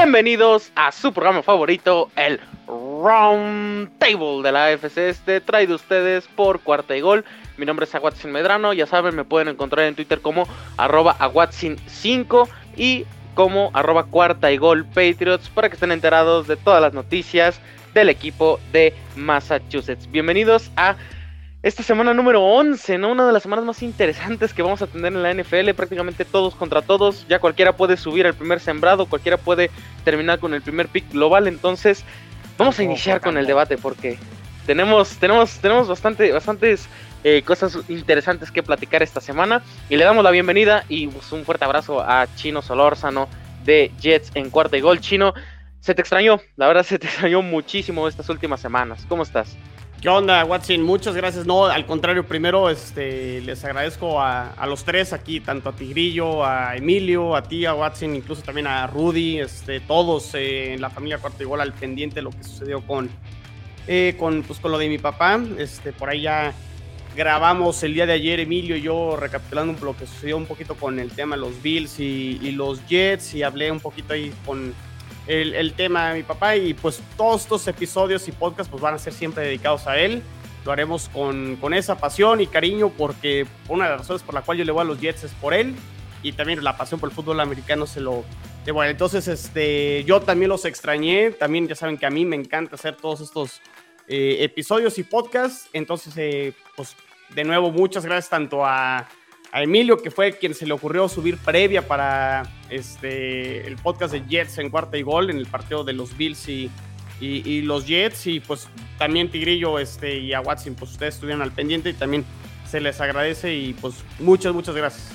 Bienvenidos a su programa favorito, el Round Table de la AFC Este, traído ustedes por Cuarta y Gol. Mi nombre es Aguatzin Medrano, ya saben, me pueden encontrar en Twitter como arroba Aguatzin5 y como arroba Cuarta y Gol Patriots para que estén enterados de todas las noticias del equipo de Massachusetts. Bienvenidos a esta semana número 11, ¿no? Una de las semanas más interesantes que vamos a tener en la NFL, prácticamente todos contra todos, ya cualquiera puede subir al primer sembrado, cualquiera puede terminar con el primer pick global, entonces vamos a iniciar con el debate porque tenemos tenemos tenemos bastante bastantes eh, cosas interesantes que platicar esta semana y le damos la bienvenida y pues, un fuerte abrazo a Chino Solórzano de Jets en cuarta y gol. Chino, se te extrañó, la verdad se te extrañó muchísimo estas últimas semanas. ¿Cómo estás? ¿Qué onda, Watson? Muchas gracias. No, al contrario, primero este, les agradezco a, los tres aquí, tanto a Tigrillo, a Emilio, a ti, a Watson, incluso también a Rudy, este, todos eh, en la familia Cuarto Igual al pendiente de lo que sucedió con, eh, con, pues, con lo de mi papá. Este, por ahí ya grabamos el día de ayer, Emilio y yo, recapitulando lo que sucedió un poquito con el tema de los Bills y los Jets, y hablé un poquito ahí con el, tema de mi papá y pues todos estos episodios y podcasts pues van a ser siempre dedicados a él. Lo haremos con, con esa pasión y cariño porque una de las razones por la cual yo le voy a los Jets es por él y también la pasión por el fútbol americano se lo... entonces este, yo también los extrañé, también ya saben que a mí me encanta hacer todos estos eh, episodios y podcasts, entonces eh, pues de nuevo muchas gracias tanto a a Emilio, que fue quien se le ocurrió subir previa para este, el podcast de Jets en cuarta y gol en el partido de los Bills y, y, los Jets. Y pues también Tigrillo este, y a Watson, pues ustedes estuvieron al pendiente y también se les agradece y pues muchas, muchas gracias.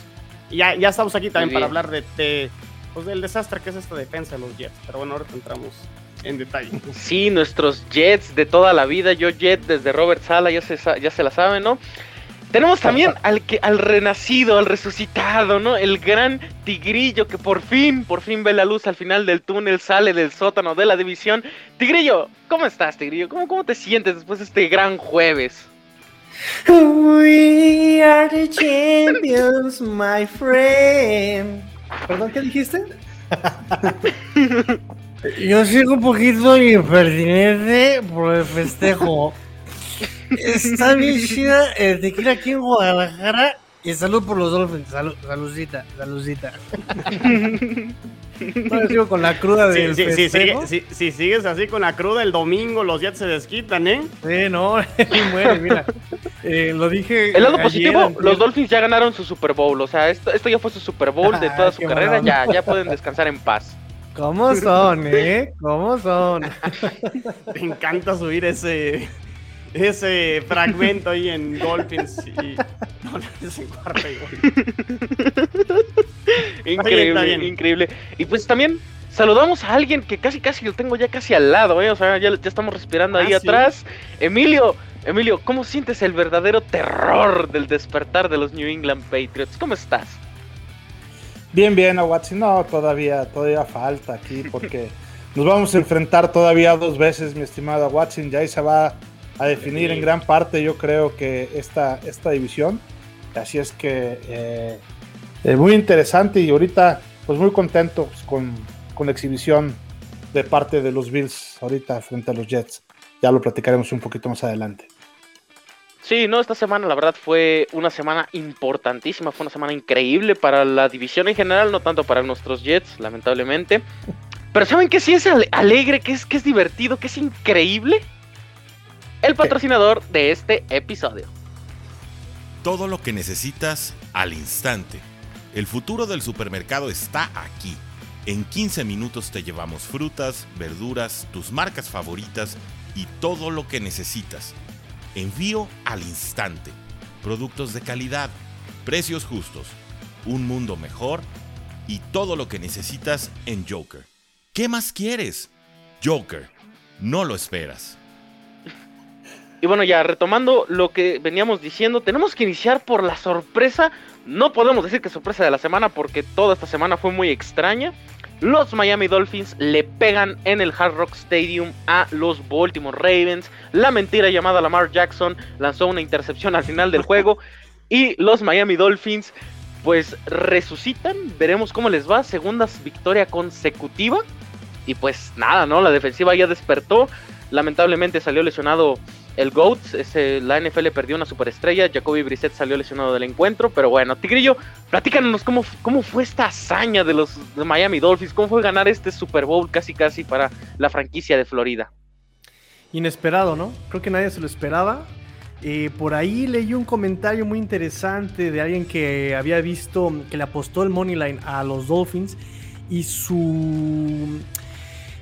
Y ya, ya estamos aquí también para hablar de, pues, del desastre que es esta defensa de los Jets. Pero bueno, ahora entramos en detalle. Sí, nuestros Jets de toda la vida, yo Jet desde Robert Sala, ya se, ya se la saben, ¿no? Tenemos también al que al renacido, al resucitado, ¿no? El gran Tigrillo que por fin, por fin ve la luz al final del túnel, sale del sótano de la división. Tigrillo, ¿cómo estás, Tigrillo? ¿Cómo, cómo te sientes después de este gran jueves? We are the champions, my friend. ¿Perdón, qué dijiste? Yo sigo un poquito impertinente por el festejo. Está bien chida el tequila aquí en Guadalajara. Y salud por los Dolphins. Salud, saludcita, saludcita. No, sigo con la cruda de sí, sí, si, sigues así con la cruda el domingo, los Jets se desquitan, ¿eh? Sí, no, muere, mira. Eh, lo dije. El lado positivo, los Dolphins ya ganaron su Super Bowl. O sea, esto, esto ya fue su Super Bowl de toda su carrera. Ya, ya pueden descansar en paz. ¿Cómo son, eh? ¿Cómo son? Me encanta subir ese, ese fragmento ahí en Dolphins y Dolphins en cuarta y Increíble, increíble. Y pues también saludamos a alguien que casi casi lo tengo ya casi al lado, ¿eh? O sea, ya, ya estamos respirando ahí ah, atrás. Emilio, Emilio, ¿cómo sientes el verdadero terror del despertar de los New England Patriots? ¿Cómo estás? Bien, bien, Aguatsi. No, todavía, todavía falta aquí porque nos vamos a enfrentar todavía dos veces, mi estimado Watson. Ya ahí se va a definir en gran parte, yo creo que esta, esta división. Así es que eh, eh, muy interesante y ahorita pues muy contentos con, con, la exhibición de parte de los Bills ahorita frente a los Jets. Ya lo platicaremos un poquito más adelante. Sí, no, esta semana la verdad fue una semana importantísima, fue una semana increíble para la división en general, no tanto para nuestros Jets, lamentablemente. Pero ¿saben que sí es alegre, que es, que es divertido, que es increíble? El patrocinador de este episodio. Todo lo que necesitas al instante. El futuro del supermercado está aquí. En 15 minutos te llevamos frutas, verduras, tus marcas favoritas y todo lo que necesitas. Envío al instante. Productos de calidad, precios justos, un mundo mejor y todo lo que necesitas en Joker. ¿Qué más quieres? Joker, no lo esperas. Y bueno, ya retomando lo que veníamos diciendo, tenemos que iniciar por la sorpresa. No podemos decir que sorpresa de la semana porque toda esta semana fue muy extraña. Los Miami Dolphins le pegan en el Hard Rock Stadium a los Baltimore Ravens. La mentira llamada Lamar Jackson lanzó una intercepción al final del juego. Y los Miami Dolphins pues resucitan. Veremos cómo les va. Segunda victoria consecutiva. y pues nada, ¿no? La defensiva ya despertó. Lamentablemente salió lesionado el GOAT. La NFL perdió una superestrella. Jacoby Brissett salió lesionado del encuentro. Pero bueno, Tigrillo, platícanos cómo, cómo fue esta hazaña de los Miami Dolphins. ¿Cómo fue ganar este Super Bowl casi casi para la franquicia de Florida? Inesperado, ¿no? Creo que nadie se lo esperaba. Eh, por ahí leí un comentario muy interesante de alguien que había visto que le apostó el money line a los Dolphins y su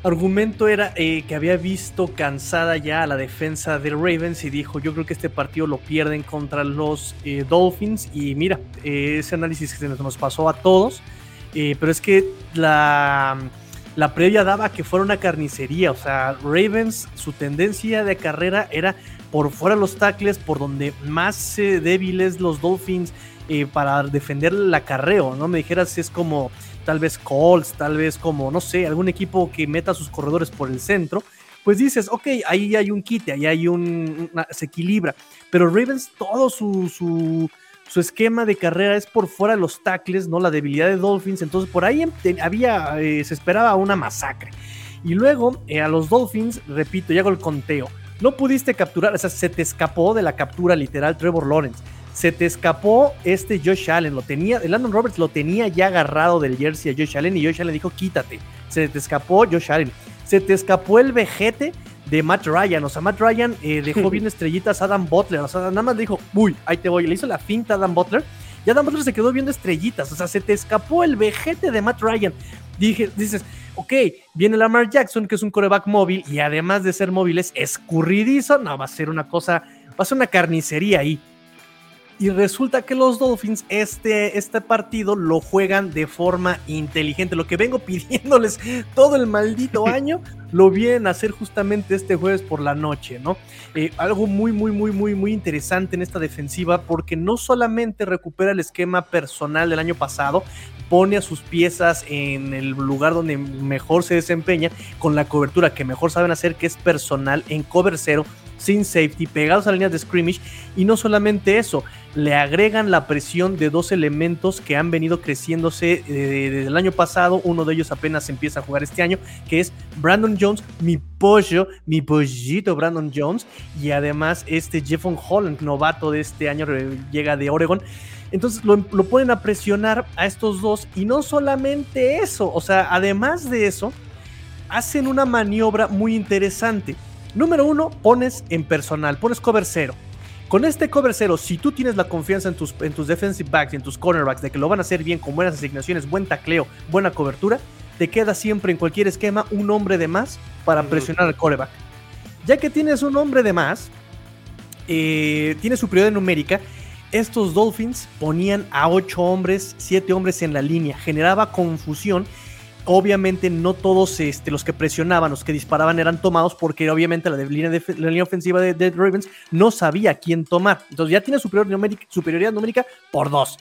argumento era eh, que había visto cansada ya a la defensa de Ravens y dijo yo creo que este partido lo pierden contra los eh, Dolphins y mira ese análisis que nos pasó a todos pero es que la la previa daba que fuera una carnicería. O sea, Ravens, su tendencia de carrera era por fuera los tackles, por donde más eh, débiles los Dolphins eh, para defender el acarreo. No me dijeras es como tal vez Colts, tal vez como, no sé, algún equipo que meta sus corredores por el centro. Pues dices, ok, ahí hay un quite, ahí hay un. se equilibra. Pero Ravens, todo su, su esquema de carrera es por fuera de los tackles, ¿no? La debilidad de Dolphins. Entonces por ahí había, eh, se esperaba una masacre. Y luego eh, a los Dolphins, repito, ya hago el conteo. No pudiste capturar, o sea, se te escapó de la captura literal Trevor Lawrence. Se te escapó este Josh Allen, lo tenía, el Landon Roberts lo tenía ya agarrado del jersey a Josh Allen y Josh Allen dijo quítate. Se te escapó Josh Allen. Se te escapó el vejete de Matt Ryan. O sea, Matt Ryan eh, dejó bien estrellitas a Adam Butler. O sea, nada más dijo, uy, ahí te voy. Le hizo la finta a Adam Butler. Y Adam Butler se quedó viendo estrellitas. O sea, se te escapó el vejete de Matt Ryan. Dije, dices, ok, viene Lamar Jackson, que es un coreback móvil, y además de ser móvil es escurridizo. No, va a ser una cosa, va a ser una carnicería ahí. Y resulta que los Dolphins este, este partido lo juegan de forma inteligente. Lo que vengo pidiéndoles todo el maldito año, lo vienen a hacer justamente este jueves por la noche, ¿no? Eh, algo muy, muy, muy, muy, muy interesante en esta defensiva porque no solamente recupera el esquema personal del año pasado, pone a sus piezas en el lugar donde mejor se desempeña, con la cobertura que mejor saben hacer, que es personal en cover cero sin safety, pegados a líneas de scrimmage. Y no solamente eso, le agregan la presión de dos elementos que han venido creciéndose eh, desde el año pasado. Uno de ellos apenas empieza a jugar este año, que es Brandon Jones, mi pollo, mi pollito Brandon Jones. Y además este Jeffon Holland, novato de este año, llega de Oregon. Entonces lo, lo ponen a presionar a estos dos. Y no solamente eso, o sea, además de eso, hacen una maniobra muy interesante Número uno, pones en personal, pones cover cero. Con este cover cero, si tú tienes la confianza en tus, en tus defensive backs y en tus cornerbacks de que lo van a hacer bien, con buenas asignaciones, buen tacleo, buena cobertura, te queda siempre en cualquier esquema un hombre de más para presionar al coreback. Ya que tienes un hombre de más, eh, tienes superioridad numérica, estos Dolphins ponían a 8 hombres, 7 hombres en la línea, generaba confusión obviamente no todos este, los que presionaban, los que disparaban eran tomados porque obviamente la, línea, ofensiva de, Ravens no sabía quién tomar. Entonces ya tiene superioridad numérica por dos.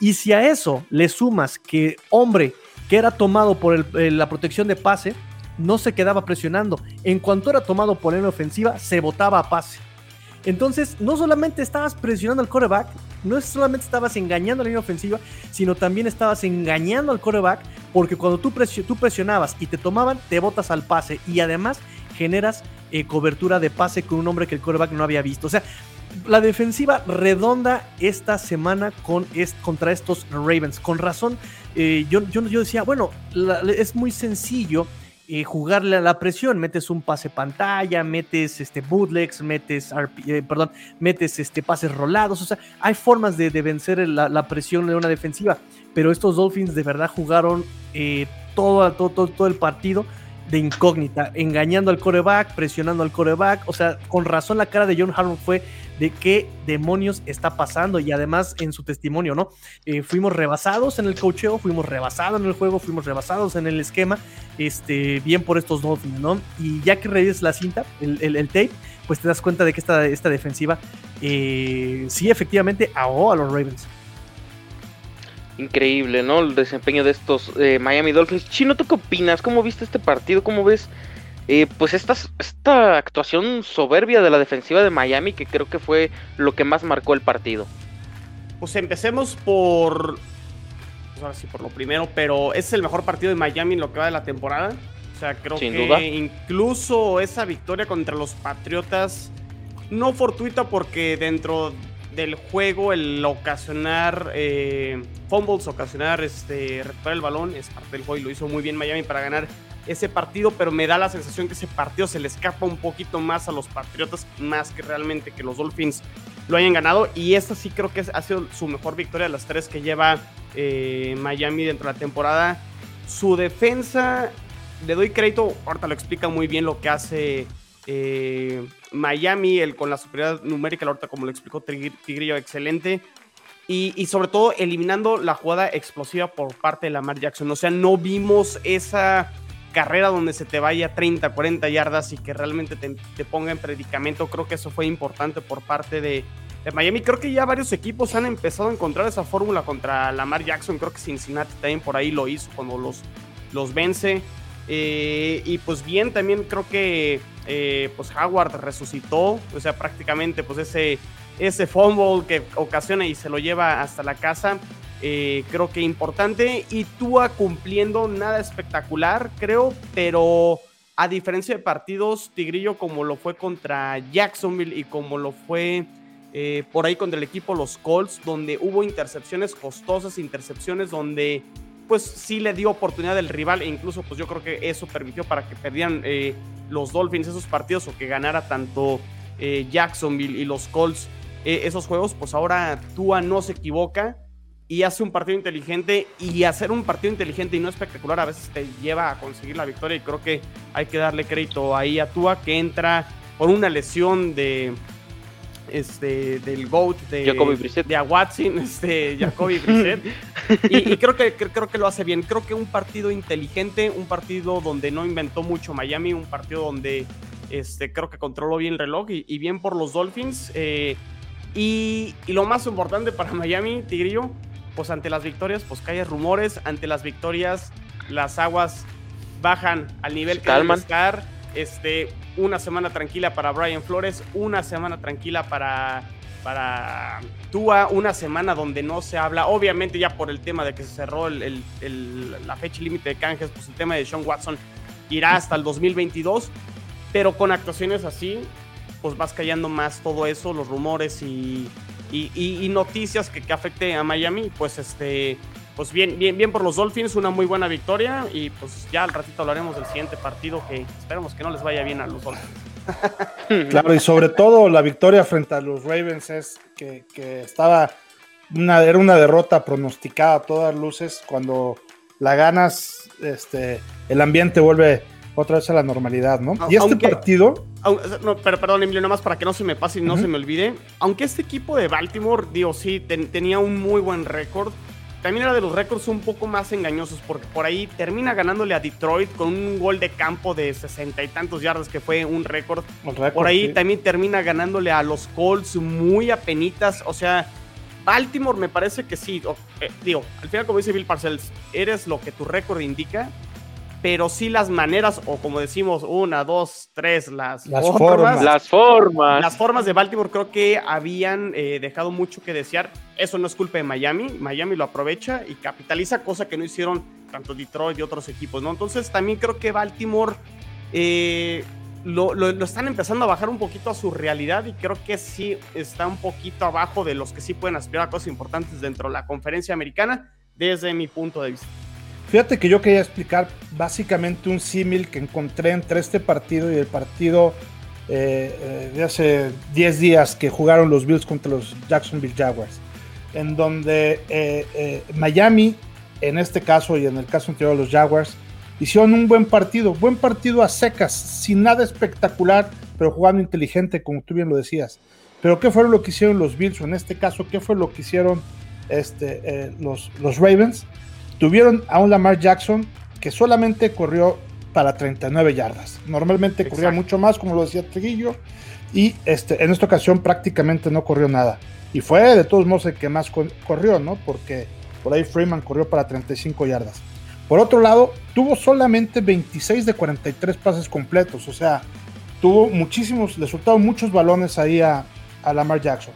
Y si a eso le sumas que hombre que era tomado por la protección de pase, no se quedaba presionando. En cuanto era tomado por la ofensiva, se botaba a pase. Entonces, no solamente estabas presionando al coreback, no solamente estabas engañando a la línea ofensiva, sino también estabas engañando al coreback, porque cuando tú, presionabas y te tomaban, te botas al pase y además generas eh, cobertura de pase con un hombre que el coreback no había visto. O sea, la defensiva redonda esta semana con, contra estos Ravens. Con razón, eh, yo, yo, yo, decía, bueno, es muy sencillo eh, jugarle a la presión. Metes un pase pantalla, metes este bootlegs, metes, eh, perdón, metes este, pases rolados. O sea, hay formas de, vencer la, presión de una defensiva. Pero estos Dolphins de verdad jugaron eh, todo, todo, todo, el partido de incógnita, engañando al coreback, presionando al coreback. O sea, con razón la cara de John Harbaugh fue de qué demonios está pasando y además en su testimonio, ¿no? Eh, fuimos rebasados en el cocheo, fuimos rebasados en el juego, fuimos rebasados en el esquema, este, bien por estos Dolphins, ¿no? Y ya que revises la cinta, el, tape, pues te das cuenta de que esta, esta defensiva eh, sí efectivamente ahogó a los Ravens. Increíble, ¿no? El desempeño de estos eh, Miami Dolphins. Chino, ¿tú qué opinas? ¿Cómo viste este partido? ¿Cómo ves eh, pues esta, esta actuación soberbia de la defensiva de Miami que creo que fue lo que más marcó el partido. Pues empecemos por... Pues ahora sí, por lo primero, pero es el mejor partido de Miami en lo que va de la temporada. O sea, creo Sin que duda. incluso esa victoria contra los Patriotas, no fortuita porque dentro del juego el ocasionar eh, fumbles, ocasionar este, recuperar el balón es parte del juego y lo hizo muy bien Miami para ganar ese partido, pero me da la sensación que ese partido se le escapa un poquito más a los Patriotas, más que realmente que los Dolphins lo hayan ganado. Y esta sí creo que ha sido su mejor victoria de las tres que lleva eh, Miami dentro de la temporada. Su defensa, le doy crédito, ahorita lo explica muy bien lo que hace eh, Miami, el, con la superioridad numérica, ahorita como lo explicó Tigr- Tigrillo, excelente. Y, y sobre todo eliminando la jugada explosiva por parte de Lamar Jackson. O sea, no vimos esa carrera donde se te vaya 30, 40 yardas y que realmente te, ponga en predicamento. Creo que eso fue importante por parte de, de Miami. Creo que ya varios equipos han empezado a encontrar esa fórmula contra Lamar Jackson. Creo que Cincinnati también por ahí lo hizo cuando los, los vence. Eh, y pues bien, también creo que eh, pues Howard resucitó. O sea, prácticamente pues ese, ese fumble que ocasiona y se lo lleva hasta la casa. Eh, creo que importante. Y Tua cumpliendo nada espectacular, creo, pero a diferencia de partidos, Tigrillo, como lo fue contra Jacksonville y como lo fue eh, por ahí contra el equipo Los Colts, donde hubo intercepciones costosas, intercepciones donde pues sí le dio oportunidad al rival e incluso pues yo creo que eso permitió para que perdieran eh, los Dolphins esos partidos o que ganara tanto Jacksonville y los Colts esos juegos, pues ahora Tua no se equivoca y hace un partido inteligente y hacer un partido inteligente y no espectacular a veces te lleva a conseguir la victoria y creo que hay que darle crédito ahí a Tua que entra por una lesión de este del GOAT de Jacoby Brissett. de a Watson, este Jacoby Brissett y, y creo que cre- creo que lo hace bien. Creo que un partido inteligente, un partido donde no inventó mucho Miami, un partido donde este, creo que controló bien el reloj y, y bien por los Dolphins. eh, y, y lo más importante para Miami, Tigrillo, pues ante las victorias, pues haya rumores, ante las victorias las aguas bajan al nivel que deben estar. Este, una semana tranquila para Brian Flores, una semana tranquila para, para Tua, una semana donde no se habla, obviamente ya por el tema de que se cerró el- el- el- la fecha límite de canjes, pues el tema de Sean Watson irá hasta el 2022, pero con actuaciones así, pues vas callando más todo eso, los rumores y, y, y- y noticias que, que afecte a Miami, pues este, pues bien, bien, bien por los Dolphins, una muy buena victoria y pues ya al ratito hablaremos del siguiente partido que esperemos que no les vaya bien a los Dolphins. Claro, y sobre todo la victoria frente a los Ravens es que, que estaba una, era una derrota pronosticada a todas luces. Cuando la ganas, este, el ambiente vuelve otra vez a la normalidad, ¿no? Y este aunque- partido, no, pero perdón, Emilio, nada más para que no se me pase y no se me olvide. Aunque este equipo de Baltimore, digo, sí, ten- tenía un muy buen récord. También era de los récords un poco más engañosos, porque por ahí termina ganándole a Detroit con un gol de campo de sesenta y tantos yardas, que fue un récord. Por ahí sí. también termina ganándole a los Colts muy apenitas. O sea, Baltimore me parece que sí. o- eh, digo, al final, como dice Bill Parcells, eres lo que tu récord indica. Pero sí las maneras, o como decimos, una, dos, tres, las, Las formas. Las formas. las formas de Baltimore creo que habían eh, dejado mucho que desear. Eso no es culpa de Miami. Miami lo aprovecha y capitaliza, cosa que no hicieron tanto Detroit y otros equipos, ¿no? Entonces también creo que Baltimore eh, lo, lo- lo están empezando a bajar un poquito a su realidad y creo que sí está un poquito abajo de los que sí pueden aspirar a cosas importantes dentro de la conferencia americana, desde mi punto de vista. Fíjate que yo quería explicar básicamente un símil que encontré entre este partido y el partido eh, eh, de hace 10 días que jugaron los Bills contra los Jacksonville Jaguars, en donde eh, Miami, en este caso y en el caso anterior de los Jaguars, hicieron un buen partido, buen partido a secas, sin nada espectacular, pero jugando inteligente, como tú bien lo decías. Pero ¿qué fue lo que hicieron los Bills? O en este caso, ¿qué fue lo que hicieron este, los, los Ravens? Tuvieron a un Lamar Jackson que solamente corrió para 39 yardas. Normalmente corría mucho más, como lo decía Triguillo, y este, en esta ocasión prácticamente no corrió nada. Y fue de todos modos el que más co- corrió, ¿no? Porque por ahí Freeman corrió para 35 yardas. Por otro lado, tuvo solamente 26 de 43 pases completos, o sea, tuvo muchísimos, le soltaron muchos balones ahí a, a Lamar Jackson.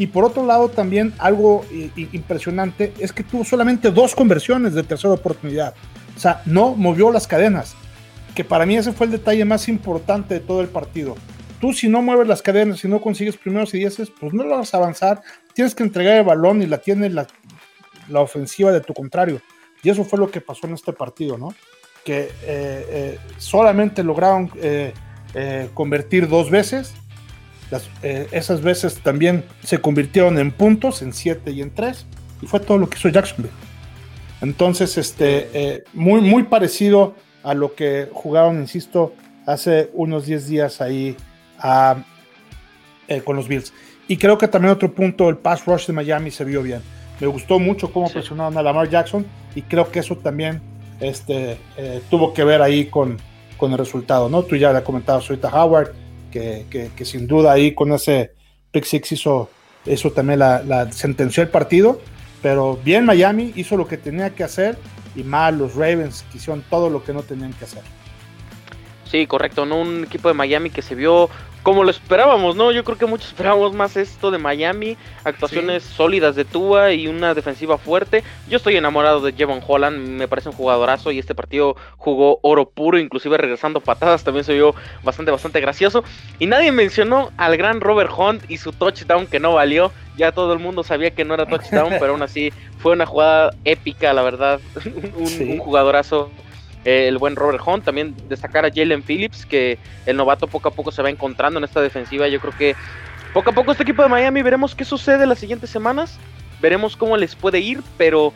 Y por otro lado, también algo i- impresionante es que tuvo solamente dos conversiones de tercera oportunidad. O sea, no movió las cadenas. que para mí ese fue el detalle más importante de todo el partido. Tú si no mueves las cadenas, si no consigues primeros y dieces, pues no lo vas a avanzar. Tienes que entregar el balón y la tiene la, la ofensiva de tu contrario. Y eso fue lo que pasó en este partido, ¿no? Que eh, eh, solamente lograron eh, convertir dos veces. Las, esas veces también se convirtieron en puntos, en siete y en tres. Y fue todo lo que hizo Jacksonville. Entonces, este, muy, muy parecido a lo que jugaron, insisto, hace unos 10 días ahí con los Bills. Y creo que también otro punto, el pass rush de Miami se vio bien. Me gustó mucho cómo presionaron a Lamar Jackson y creo que eso también este, eh, tuvo que ver ahí con, con el resultado, ¿no? Tú ya le comentabas ahorita Howard, que, sin duda ahí con ese pick six hizo, eso también la, la, sentenció el partido, pero bien Miami hizo lo que tenía que hacer y mal los Ravens que hicieron todo lo que no tenían que hacer. Sí, correcto, ¿no? Un equipo de Miami que se vio como lo esperábamos, ¿no? Yo creo que muchos esperábamos más esto de Miami, actuaciones sólidas de Tua y una defensiva fuerte. Yo estoy enamorado de Jevon Holland, me parece un jugadorazo y este partido jugó oro puro, inclusive regresando patadas, también se vio bastante, bastante gracioso. Y nadie mencionó al gran Robert Hunt y su touchdown que no valió. Ya todo el mundo sabía que no era touchdown, pero aún así fue una jugada épica, la verdad. un, un jugadorazo el buen Robert Hunt, también destacar a Jalen Phillips, que el novato poco a poco se va encontrando en esta defensiva. Yo creo que poco a poco este equipo de Miami veremos qué sucede las siguientes semanas, veremos cómo les puede ir, pero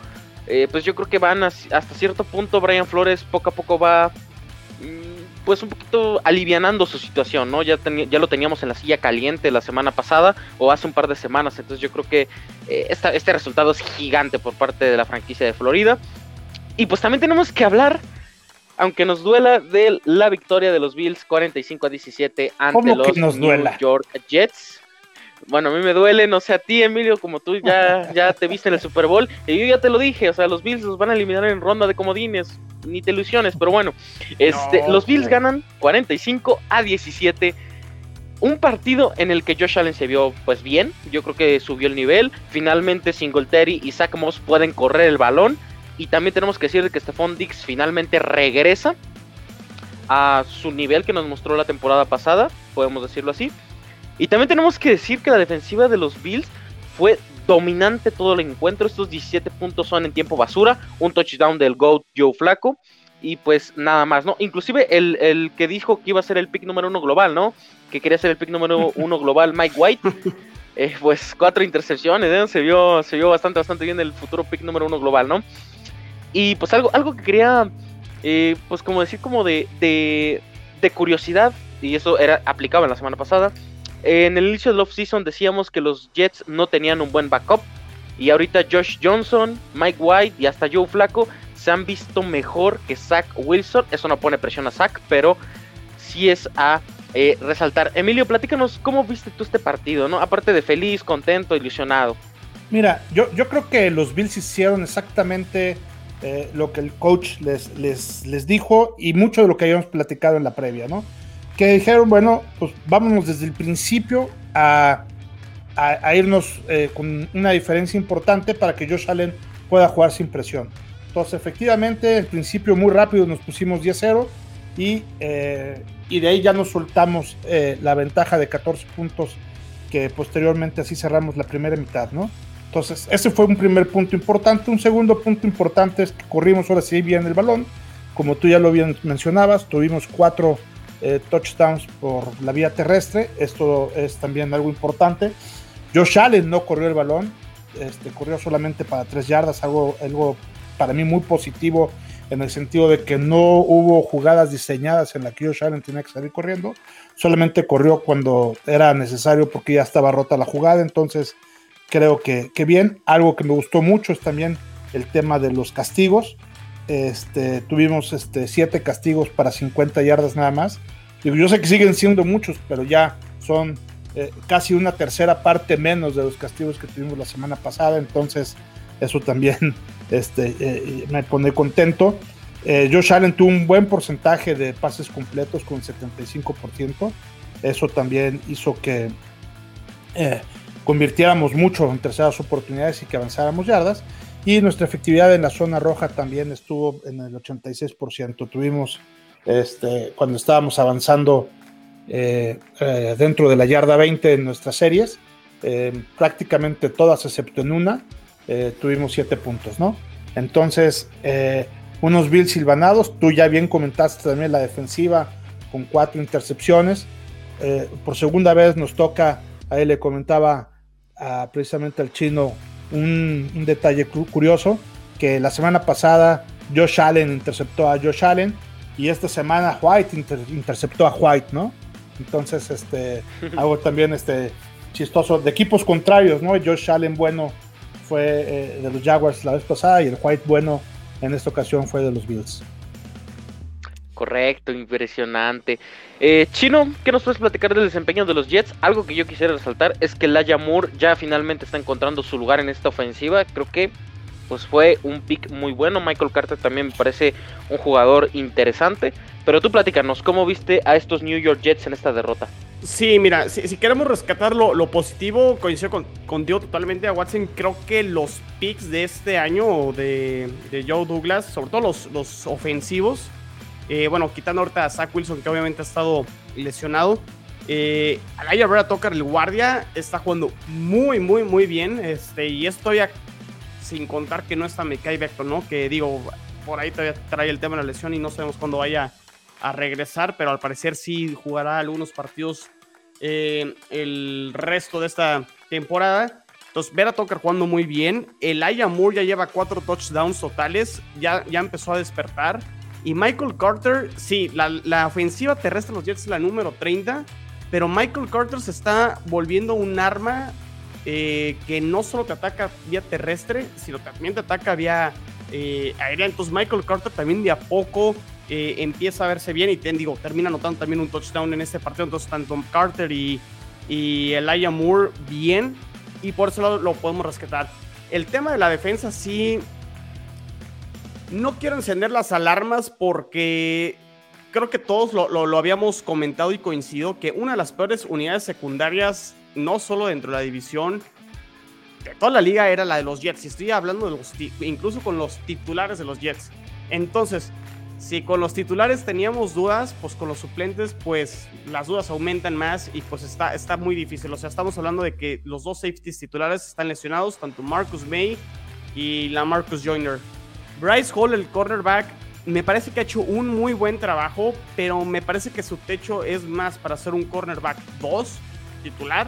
eh, pues yo creo que van hasta cierto punto Brian Flores poco a poco va mm, pues un poquito alivianando su situación, ¿no? Ya, ya lo teníamos en la silla caliente la semana pasada o hace un par de semanas, entonces yo creo que eh, este resultado es gigante por parte de la franquicia de Florida. Y pues también tenemos que hablar aunque nos duela de la victoria de los Bills 45 a 17 ante los New York Jets. Bueno, a mí me duele, no sé a ti, Emilio, como tú ya, ya te viste en el Super Bowl. Y yo ya te lo dije, o sea, los Bills los van a eliminar en ronda de comodines. Ni te ilusiones, pero bueno. Este, los Bills ganan 45 a 17. Un partido en el que Josh Allen se vio pues bien. Yo creo que subió el nivel. Finalmente Singletary y Zach Moss pueden correr el balón. Y también tenemos que decir que Stephon Dix finalmente regresa a su nivel que nos mostró la temporada pasada, podemos decirlo así. Y también tenemos que decir que la defensiva de los Bills fue dominante todo el encuentro. Estos 17 puntos son en tiempo basura, un touchdown del GOAT Joe Flaco. Y pues nada más, ¿no? Inclusive el, que dijo que iba a ser el pick número uno global, ¿no? Que quería ser el pick número uno global, Mike White. Eh, pues cuatro intercepciones, ¿eh? Se vio, se vio bastante, bastante bien el futuro pick número uno global, ¿no? Y pues algo, algo que quería, eh, pues como decir como de, de, curiosidad, y eso era aplicable la semana pasada. En el inicio del off-season decíamos que los Jets no tenían un buen backup. Y ahorita Josh Johnson, Mike White y hasta Joe Flaco se han visto mejor que Zach Wilson. Eso no pone presión a Zach, pero sí es a eh, resaltar. Emilio, platícanos cómo viste tú este partido, ¿no? Aparte de feliz, contento, ilusionado. Mira, yo, yo creo que los Bills hicieron exactamente eh, lo que el coach les, les, les dijo y mucho de lo que habíamos platicado en la previa, ¿no? Que dijeron, bueno, pues vámonos desde el principio a, a, irnos eh, con una diferencia importante para que Josh Allen pueda jugar sin presión. Entonces, efectivamente, el principio muy rápido nos pusimos 10-0 y, eh, y de ahí ya nos soltamos la ventaja de 14 puntos que posteriormente así cerramos la primera mitad, ¿no? Entonces, ese fue un primer punto importante. Un segundo punto importante es que corrimos ahora sí bien el balón. Como tú ya lo bien mencionabas, tuvimos cuatro eh, touchdowns por la vía terrestre. Esto es también algo importante. Josh Allen no corrió el balón, este, corrió solamente para tres yardas, algo, algo para mí muy positivo en el sentido de que no hubo jugadas diseñadas en las que Josh Allen tenía que salir corriendo, solamente corrió cuando era necesario porque ya estaba rota la jugada, entonces creo que, bien. Algo que me gustó mucho es también el tema de los castigos. Este, tuvimos este, siete castigos para 50 yardas nada más. Digo, yo sé que siguen siendo muchos, pero ya son eh, casi una tercera parte menos de los castigos que tuvimos la semana pasada. Entonces, eso también este, eh, me pone contento. Eh, Josh Allen tuvo un buen porcentaje de pases completos con 75%. Eso también hizo que convirtiéramos mucho en terceras oportunidades y que avanzáramos yardas. Y nuestra efectividad en la zona roja también estuvo en el 86%. Tuvimos este, cuando estábamos avanzando eh, eh, dentro de la yarda 20 en nuestras series. prácticamente todas, excepto en una, tuvimos siete puntos, ¿no? Entonces, unos Bills silvanados. Tú ya bien comentaste también la defensiva con cuatro intercepciones. por segunda vez nos toca, ahí le comentaba precisamente al chino un, detalle curioso, que la semana pasada Josh Allen interceptó a Josh Allen y esta semana White interceptó a White, ¿no? Entonces, este, algo también este, chistoso de equipos contrarios, ¿no? Josh Allen bueno fue eh, de los Jaguars la vez pasada y el White bueno en esta ocasión fue de los Bills. Correcto, impresionante. Eh, Chino, ¿qué nos puedes platicar del desempeño de los Jets? Algo que yo quisiera resaltar es que Laia Moore ya finalmente está encontrando su lugar en esta ofensiva. Creo que pues fue un pick muy bueno. Michael Carter también me parece un jugador interesante. Pero tú platícanos, ¿cómo viste a estos New York Jets en esta derrota? Sí, mira, si, queremos rescatar lo, positivo, coincido con, contigo totalmente a Watson. Creo que los picks de este año de, de Joe Douglas, sobre todo los, los ofensivos, eh, bueno, quitando ahorita a Zach Wilson, que obviamente ha estado lesionado. Eh, Alaya Vera Tucker, el guardia, está jugando muy, muy, muy bien. Este, y esto ya sin contar que no está Mekai Vector, ¿no? Que digo, por ahí todavía trae el tema de la lesión y no sabemos cuándo vaya a regresar, pero al parecer sí jugará algunos partidos eh, el resto de esta temporada. Entonces, Vera Tucker jugando muy bien. El Aya Moore ya lleva cuatro touchdowns totales, ya, ya empezó a despertar. Y Michael Carter, sí, la, ofensiva terrestre de los Jets es la número 30, pero Michael Carter se está volviendo un arma eh, que no solo te ataca vía terrestre, sino también te ataca vía eh, aérea. Entonces Michael Carter también de a poco eh, empieza a verse bien y te digo, termina anotando también un touchdown en este partido. Entonces tanto Carter y, y Elijah Moore bien y por eso lo podemos rescatar. El tema de la defensa sí no quiero encender las alarmas porque creo que todos lo, habíamos comentado y coincido que una de las peores unidades secundarias, no solo dentro de la división, de toda la liga era la de los Jets. Y estoy hablando de los, incluso con los titulares de los Jets. Entonces, si con los titulares teníamos dudas, pues con los suplentes, pues las dudas aumentan más y pues está, está muy difícil. O sea, estamos hablando de que los dos safeties titulares están lesionados, tanto Marcus May y la Marcus Joyner. Bryce Hall, el cornerback, me parece que ha hecho un muy buen trabajo, pero me parece que su techo es más para ser un cornerback 2 titular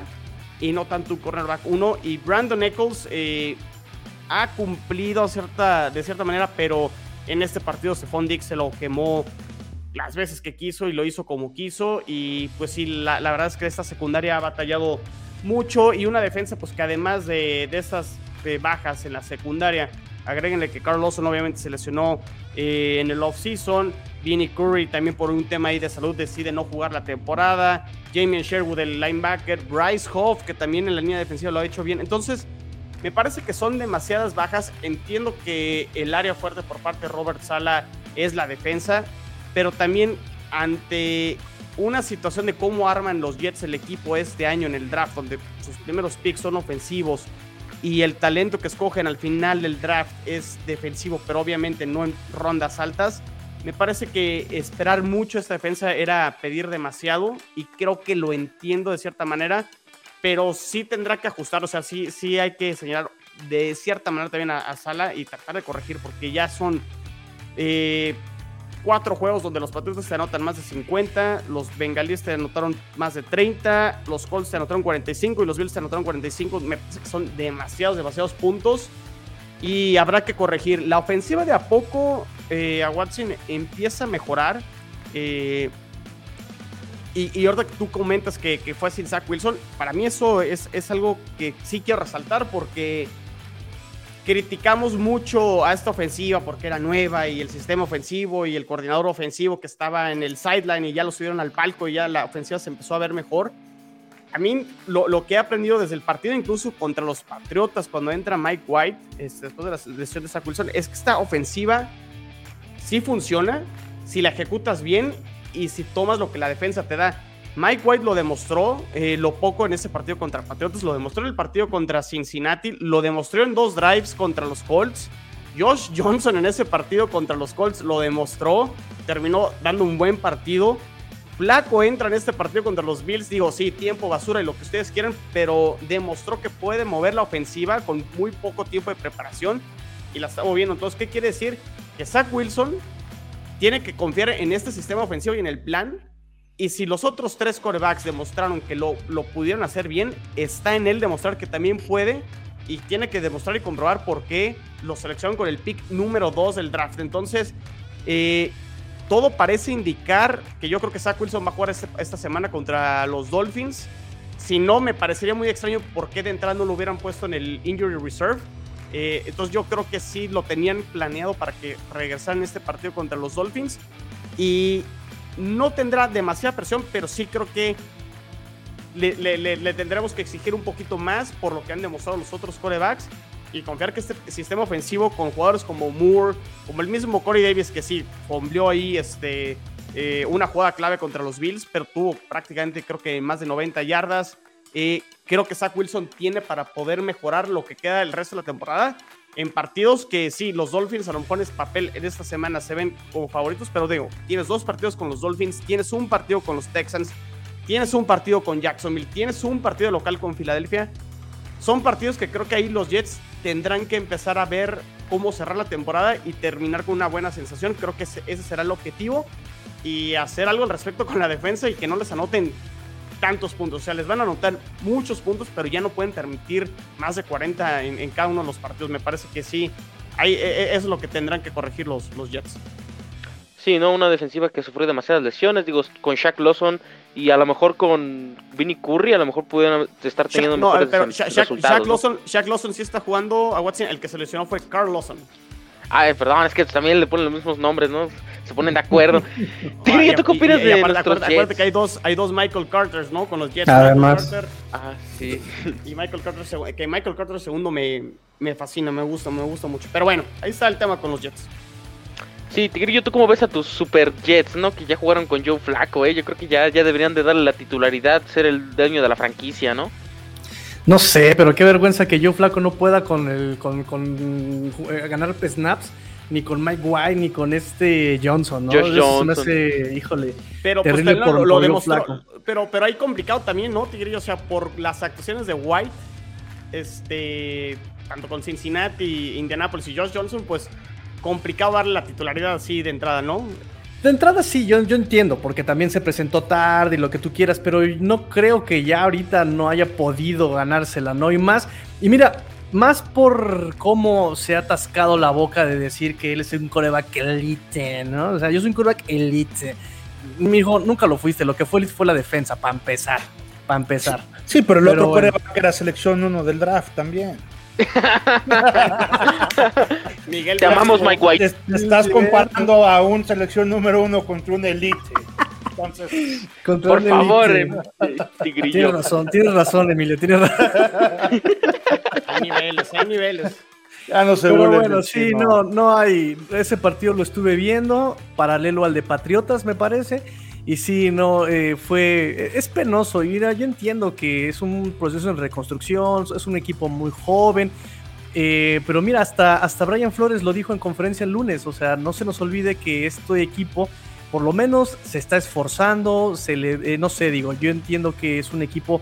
y no tanto un cornerback 1. Y Brandon Eccles eh, ha cumplido de cierta manera, pero en este partido Stephon Dix se lo quemó las veces que quiso y lo hizo como quiso. Y pues sí, la, verdad es que esta secundaria ha batallado mucho y una defensa pues que además de, de estas bajas en la secundaria Agréguenle que Carl Lawson obviamente se lesionó eh, en el off-season. Vinnie Curry también por un tema ahí de salud decide no jugar la temporada. Jamie Sherwood, el linebacker. Bryce Hoff, que también en la línea defensiva lo ha hecho bien. Entonces, me parece que son demasiadas bajas. Entiendo que el área fuerte por parte de Robert Sala es la defensa, pero también ante una situación de cómo arman los Jets el equipo este año en el draft, donde sus primeros picks son ofensivos, y el talento que escogen al final del draft es defensivo, pero obviamente no en rondas altas. Me parece que esperar mucho esta defensa era pedir demasiado y creo que lo entiendo de cierta manera, pero sí tendrá que ajustar, o sea, sí, sí hay que señalar de cierta manera también a, Sala y tratar de corregir porque ya son eh, cuatro juegos donde los Patriotas te anotan más de 50, los Bengalíes te anotaron más de 30, los Colts te anotaron 45 y los Bills te anotaron 45. Me parece que son demasiados, demasiados puntos y habrá que corregir. La ofensiva de a poco eh, a Watson empieza a mejorar. Eh, y, y, ahora que tú comentas que, que, fue sin Zach Wilson, para mí eso es, es algo que sí quiero resaltar porque criticamos mucho a esta ofensiva porque era nueva y el sistema ofensivo y el coordinador ofensivo que estaba en el sideline y ya lo subieron al palco y ya la ofensiva se empezó a ver mejor. A mí lo, que he aprendido desde el partido, incluso contra los Patriotas, cuando entra Mike White, este, después de la lesión de Zach Wilson, es que esta ofensiva sí funciona si la ejecutas bien y si tomas lo que la defensa te da. Mike White lo demostró, eh, lo poco en ese partido contra Patriotas, lo demostró en el partido contra Cincinnati, lo demostró en dos drives contra los Colts Josh Johnson en ese partido contra los Colts lo demostró, terminó dando un buen partido. Flaco entra en este partido contra los Bills, digo, sí, tiempo, basura y lo que ustedes quieran, pero demostró que puede mover la ofensiva con muy poco tiempo de preparación y la está moviendo. Entonces, ¿qué quiere decir? Que Zach Wilson tiene que confiar en este sistema ofensivo y en el plan. Y si los otros tres corebacks demostraron que lo, lo pudieron hacer bien, está en él demostrar que también puede y tiene que demostrar y comprobar por qué lo seleccionaron con el pick número 2 del draft. Entonces, eh, todo parece indicar que yo creo que Zach Wilson va a jugar este- esta semana contra los Dolphins. Si no, me parecería muy extraño por qué de entrada no lo hubieran puesto en el Injury Reserve. Eh, entonces yo creo que sí lo tenían planeado para que regresaran este partido contra los Dolphins. Y no tendrá demasiada presión, pero sí creo que le, tendremos que exigir un poquito más por lo que han demostrado los otros corebacks y confiar que este sistema ofensivo con jugadores como Moore, como el mismo Corey Davis, que sí, fombleó ahí este, eh, una jugada clave contra los Bills, pero tuvo prácticamente creo que más de 90 yardas. Eh, creo que Zach Wilson tiene para poder mejorar lo que queda el resto de la temporada. En partidos que sí, los Dolphins a lo mejor en papel en esta semana se ven como favoritos, pero digo, tienes dos partidos con los Dolphins, tienes un partido con los Texans, tienes un partido con Jacksonville, tienes un partido local con Filadelfia. Son partidos que creo que ahí los Jets tendrán que empezar a ver cómo cerrar la temporada y terminar con una buena sensación. Creo que ese, ese será el objetivo y hacer algo al respecto con la defensa y que no les anoten tantos puntos. O sea, les van a anotar muchos puntos, pero ya no pueden permitir más de 40 en, en cada uno de los partidos. Me parece que sí, ahí, eh, eso es lo que tendrán que corregir los, los Jets. Sí, ¿no? Una defensiva que sufrió demasiadas lesiones, digo, con Shaq Lawson y a lo mejor con Vinny Curry, a lo mejor pudieran estar teniendo Shaq- no, mejores pero Shaq, resultados. Shaq ¿no? Lawson, Shaq Lawson sí está jugando a Watson. El que se lesionó fue Carl Lawson. Ay, perdón, es que también le ponen los mismos nombres, ¿no? Se ponen de acuerdo. Tigre, ¿y ¿tú qué opinas de aparte, nuestros acuérdate, que hay dos, hay dos Michael Carters, ¿no? Con los Jets. Además. Michael Carter Ah, sí. y Michael Carter que Michael Carter segundo me, me fascina, me gusta, me gusta mucho. Pero bueno, ahí está el tema con los Jets. Sí, Tigrillo, ¿tú cómo ves a tus Super Jets, no? Que ya jugaron con Joe Flaco, ¿eh? Yo creo que ya, ya deberían de darle la titularidad, ser el dueño de la franquicia, ¿no? No sé, pero qué vergüenza que Joe Flaco no pueda con el con, con eh, ganar snaps ni con Mike White ni con este Johnson, ¿no? Josh Eso me Johnson. hace, híjole. Pero pues Terrible lo, por- lo por Joe demostró. Pero, pero hay complicado también, ¿no, Tigrillo? O sea, por las actuaciones de White, este, tanto con Cincinnati, Indianapolis y Josh Johnson, pues complicado darle la titularidad así de entrada, ¿no? De entrada sí, yo, yo entiendo, porque también se presentó tarde y lo que tú quieras, pero no creo que ya ahorita no haya podido ganársela, ¿no? Y más, y mira, más por cómo se ha atascado la boca de decir que él es un coreback elite, ¿no? O sea, yo soy un coreback elite. Mi hijo, nunca lo fuiste, lo que fue elite fue la defensa, para empezar, para empezar. Sí, pero el Pero otro bueno. coreback era selección 1 del draft también. Miguel Te amamos. Mike White. Te, te estás comparando a un selección número uno contra un elite. Entonces, Contra Por un favor, elite. eh, Tienes razón, tienes razón, Emilio, tienes razón. Hay niveles, hay niveles. ya no se Pero bueno, sí, no, no hay. Ese partido lo estuve viendo, paralelo al de Patriotas, me parece. Y sí, no, eh, fue. Es penoso. Y mira, yo entiendo que es un proceso en reconstrucción, es un equipo muy joven. eh, pero mira, hasta, hasta Brian Flores lo dijo en conferencia el lunes. O sea, no se nos olvide que este equipo, por lo menos, se está esforzando. Se le, eh, no sé, digo, yo entiendo que es un equipo.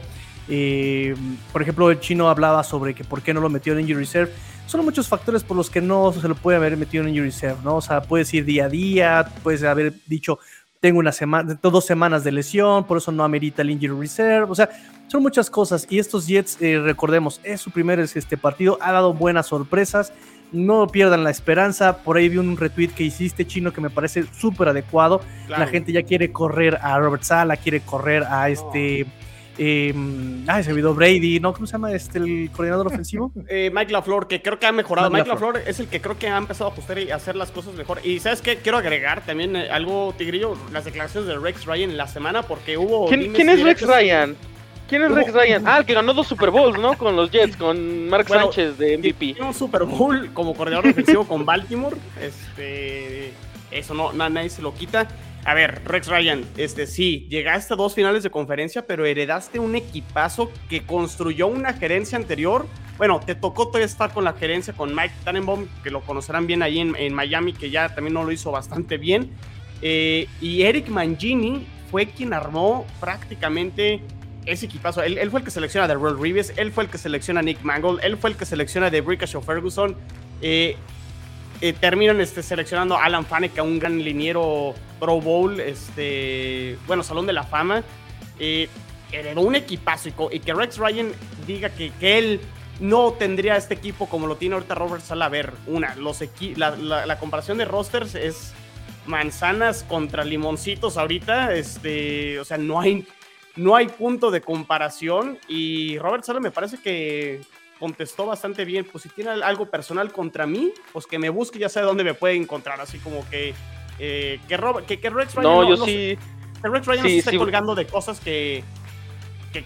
eh, por ejemplo, el chino hablaba sobre que por qué no lo metió en Injury Reserve son muchos factores por los que no se lo puede haber metido en injury reserve, ¿no? O sea, puedes ir día a día, puedes haber dicho, tengo una semana, dos semanas de lesión, por eso no amerita el injury reserve, o sea, son muchas cosas. Y estos Jets, eh, recordemos, es su primer este partido, ha dado buenas sorpresas, no pierdan la esperanza. Por ahí vi un retweet que hiciste, chino, que me parece súper adecuado. Claro. La gente ya quiere correr a Robert Sala, quiere correr a este. Eh, ay, se olvidó Brady, ¿no? ¿Cómo se llama este el coordinador ofensivo? Eh, Mike LaFleur, que creo que ha mejorado. Mike Mike LaFleur es el que creo que ha empezado a ajustar y hacer las cosas mejor. Y ¿sabes qué? Quiero agregar también eh, algo, Tigrillo, las declaraciones de Rex Ryan en la semana, porque hubo... ¿Quién, es Rex. Ryan? ¿Quién es Rex Ryan? Ah, el que ganó dos Super Bowls, ¿no? Con los Jets, con Mark Bueno, Sánchez de MVP. Un Super Bowl como coordinador ofensivo con Baltimore. Este, eso no, na- nadie se lo quita. A ver, Rex Ryan, este sí, llegaste a dos finales de conferencia, pero heredaste un equipazo que construyó una gerencia anterior. Bueno, te tocó todavía estar con la gerencia con Mike Tannenbaum, que lo conocerán bien ahí en, Miami, que ya también no lo hizo bastante bien. Eh, y Eric Mangini fue quien armó prácticamente ese equipazo. Él, fue el que selecciona a Real Reeves, él fue el que selecciona a Nick Mangold, él fue el que selecciona a Ricochet Ferguson. Eh, eh, terminan este, seleccionando a Alan Faneca, un gran liniero Pro Bowl, este, bueno, Salón de la Fama. Eh, heredó un equipazo y, que Rex Ryan diga que, que, él no tendría este equipo como lo tiene ahorita Robert Sala. A ver, una, los la, la, comparación de rosters es manzanas contra limoncitos ahorita. Este, o sea, no hay, no hay punto de comparación. Y Robert Sala me parece que contestó bastante bien. Pues si tiene algo personal contra mí, pues que me busque, ya sé dónde me puede encontrar. Así como que, eh, que, que, Rex Ryan. No, yo sí. Rex Ryan se está colgando de cosas que,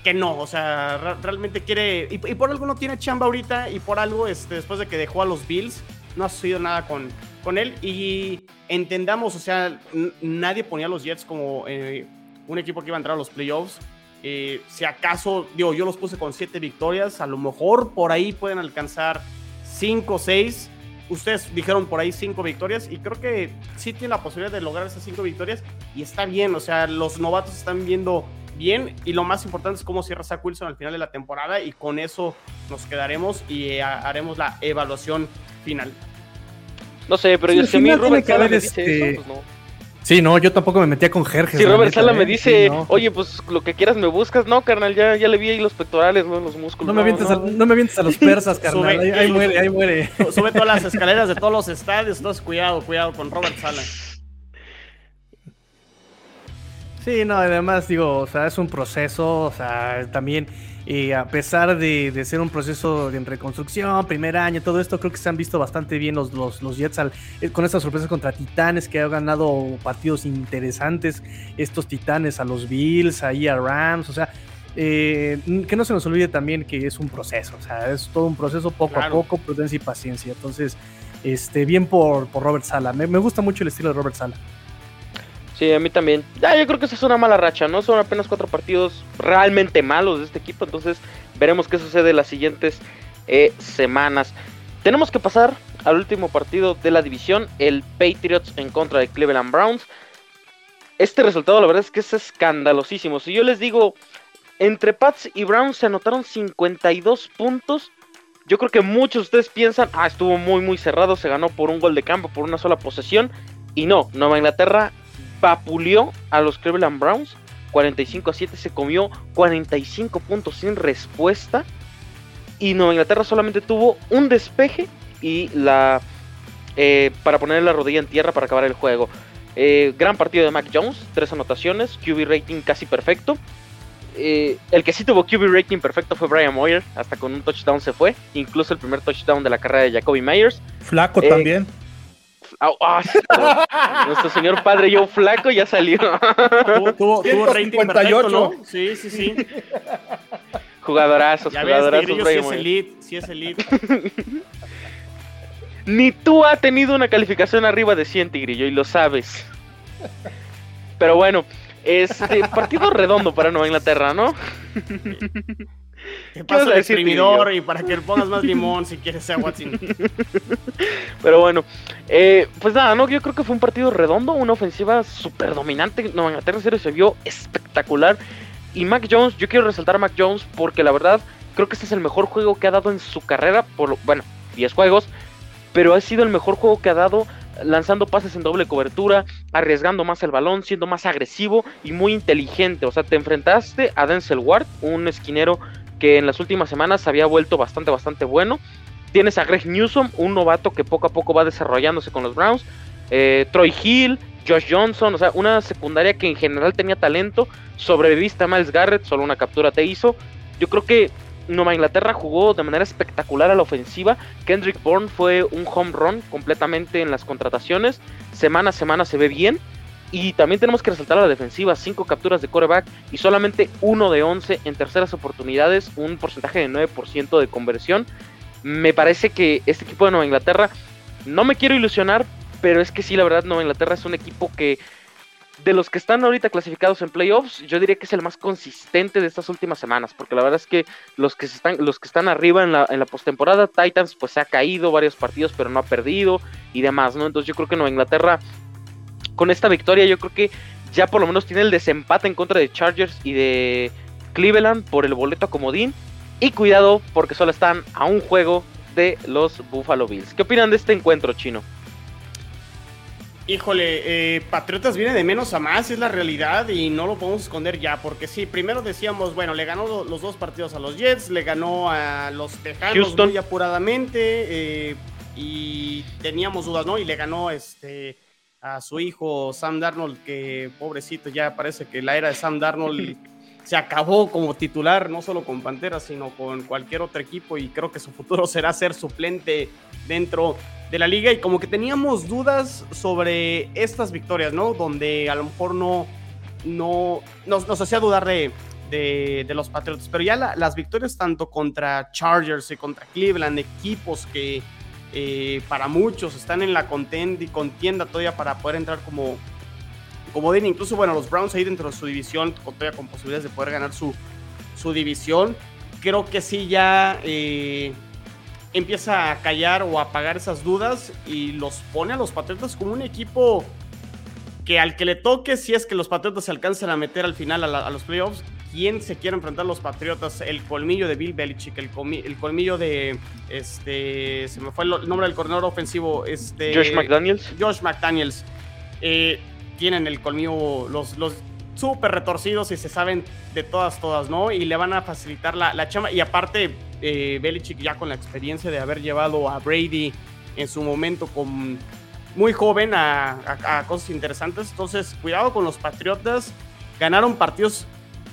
que, no. O sea, realmente quiere. Y, por algo no tiene chamba ahorita. Y por algo, este, después de que dejó a los Bills, no ha sucedido nada con, con él. Y entendamos, o sea, nadie ponía a los Jets como eh, un equipo que iba a entrar a los playoffs. Eh, si acaso, digo, yo los puse con siete victorias, a lo mejor por ahí pueden alcanzar cinco o seis. Ustedes dijeron por ahí cinco victorias y creo que sí tiene la posibilidad de lograr esas cinco victorias y está bien, o sea, los novatos están viendo bien y lo más importante es cómo cierra Zach Wilson al final de la temporada y con eso nos quedaremos y eh, haremos la evaluación final. No sé, pero yo si a mí Robert me este... pues no. Sí, no, yo tampoco me metía con Jerjes. Si Robert Sala me ¿eh? dice, oye, pues lo que quieras me buscas, no, carnal, ya, ya le vi ahí los pectorales, ¿no? los músculos. No me, vientes, A, no me a los persas, carnal, ahí, muere, ahí muere. Sube todas las escaleras de todos los estadios, entonces cuidado, cuidado con Robert Sala. Sí, no, además digo, o sea, es un proceso, o sea, también y a pesar de, ser un proceso de reconstrucción, primer año, todo esto, creo que se han visto bastante bien los, los, Jets eh, con estas sorpresas contra Titanes, que han ganado partidos interesantes, estos Titanes a los Bills, ahí a Rams, o sea, eh, que no se nos olvide también que es un proceso, o sea, es todo un proceso poco a poco, prudencia y paciencia. Entonces, este, bien por, por Robert Sala. Me, me gusta mucho el estilo de Robert Sala. Sí, a mí también. Ya, yo creo que esa es una mala racha, ¿no? Son apenas cuatro partidos realmente malos de este equipo, entonces veremos qué sucede las siguientes eh, semanas. Tenemos que pasar al último partido de la división, el Patriots en contra de Cleveland Browns. Este resultado, la verdad es que es escandalosísimo. Si yo les digo, entre Pats y Browns se anotaron 52 puntos. Yo creo que muchos de ustedes piensan, ah, estuvo muy, muy cerrado, se ganó por un gol de campo, por una sola posesión. Y no, Nueva Inglaterra vapuleó a los Cleveland Browns 45 a 7, se comió 45 puntos sin respuesta y Nueva Inglaterra solamente tuvo un despeje y la eh, para poner la rodilla en tierra para acabar el juego. Eh, gran partido de Mac Jones, tres anotaciones, QB rating casi perfecto. Eh, el que sí tuvo QB rating perfecto fue Brian Moyer, hasta con un touchdown se fue, incluso el primer touchdown de la carrera de Jacoby Myers. Flaco también. Nuestro señor padre yo flaco ya salió. Tuvo, tuvo, rating perfecto, ¿no? Sí, sí, sí. Jugadorazos, ya jugadorazos. Ves, si es elite, si es elite. Ni tú ha tenido una calificación arriba de 100, Tigrillo, y lo sabes. Pero bueno, este partido redondo para Nueva Inglaterra, ¿no? ¿Qué pasa el exprimidor y para que le pongas más limón si quieres sea Watson. Pero bueno, eh, pues nada, no, yo creo que fue un partido redondo, una ofensiva súper dominante. Nueva Inglaterra serio se vio espectacular. Y Mac Jones, yo quiero resaltar a Mac Jones porque la verdad creo que este es el mejor juego que ha dado en su carrera, por bueno, 10 juegos, pero ha sido el mejor juego que ha dado lanzando pases en doble cobertura, arriesgando más el balón, siendo más agresivo y muy inteligente. O sea, te enfrentaste a Denzel Ward, un esquinero que en las últimas semanas había vuelto bastante, bastante bueno. Tienes a Greg Newsom, un novato que poco a poco va desarrollándose con los Browns. Eh, Troy Hill, Josh Johnson, o sea, una secundaria que en general tenía talento. Sobreviviste a Miles Garrett, solo una captura te hizo. Yo creo que Nueva Inglaterra jugó de manera espectacular a la ofensiva. Kendrick Bourne fue un home run completamente en las contrataciones. Semana a semana se ve bien. Y también tenemos que resaltar a la defensiva, 5 capturas de coreback y solamente 1 de 11 en terceras oportunidades, un porcentaje de 9% de conversión. Me parece que este equipo de Nueva Inglaterra, no me quiero ilusionar, pero es que sí, la verdad, Nueva Inglaterra es un equipo que de los que están ahorita clasificados en playoffs, yo diría que es el más consistente de estas últimas semanas, porque la verdad es que los que están, los que están arriba en la, en la postemporada, Titans, pues se ha caído varios partidos, pero no ha perdido y demás, ¿no? Entonces yo creo que Nueva Inglaterra, con esta victoria, yo creo que ya por lo menos tiene el desempate en contra de Chargers y de Cleveland por el boleto a comodín. Y cuidado, porque solo están a un juego de los Buffalo Bills. ¿Qué opinan de este encuentro, chino? Híjole, eh, Patriotas viene de menos a más, es la realidad y no lo podemos esconder ya, porque sí, primero decíamos, bueno, le ganó los dos partidos a los Jets, le ganó a los Tejanos muy apuradamente eh, y teníamos dudas, ¿no? Y le ganó este a su hijo Sam Darnold, que pobrecito, ya parece que la era de Sam Darnold se acabó como titular, no solo con Panteras, sino con cualquier otro equipo y creo que su futuro será ser suplente dentro de la liga y como que teníamos dudas sobre estas victorias, ¿no? Donde a lo mejor no, no nos, hacía dudar de, de, los Patriots, pero ya las victorias tanto contra Chargers y contra Cleveland, equipos que eh, para muchos están en la contienda todavía para poder entrar como como den, incluso bueno, los Browns ahí dentro de su división, todavía con posibilidades de poder ganar su, su división, creo que sí ya eh, empieza a callar o a apagar esas dudas y los pone a los Patriotas como un equipo que al que le toque, si es que los Patriotas se alcanzan a meter al final a, los playoffs, ¿quién se quiere enfrentar a los Patriotas? El colmillo de Bill Belichick, el, colmillo de, este, se me fue el nombre del corredor ofensivo, este... Josh McDaniels. Josh McDaniels. Eh, tienen el colmillo, los, los súper retorcidos y se saben de todas, todas, ¿no? Y le van a facilitar la, la chamba. Y aparte, eh, Belichick ya con la experiencia de haber llevado a Brady en su momento con muy joven a, cosas interesantes. Entonces, cuidado con los Patriotas. Ganaron partidos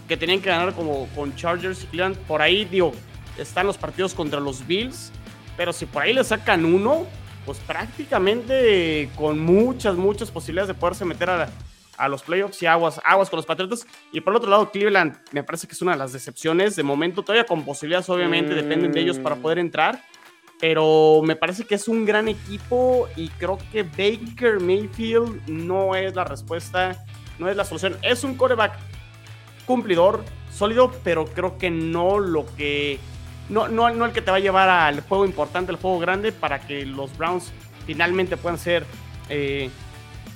que tenían que ganar como con Chargers y Cleveland. Por ahí, digo, están los partidos contra los Bills. Pero si por ahí le sacan uno, pues prácticamente con muchas, muchas posibilidades de poderse meter a, a los playoffs y aguas, aguas con los Patriotas. Y por el otro lado, Cleveland me parece que es una de las decepciones. De momento, todavía con posibilidades, obviamente, dependen de ellos para poder entrar. Pero me parece que es un gran equipo y creo que Baker Mayfield no es la respuesta, no es la solución. Es un coreback cumplidor, sólido, pero creo que no lo que. No, no, el que te va a llevar al juego importante, al juego grande, para que los Browns finalmente puedan ser. Eh,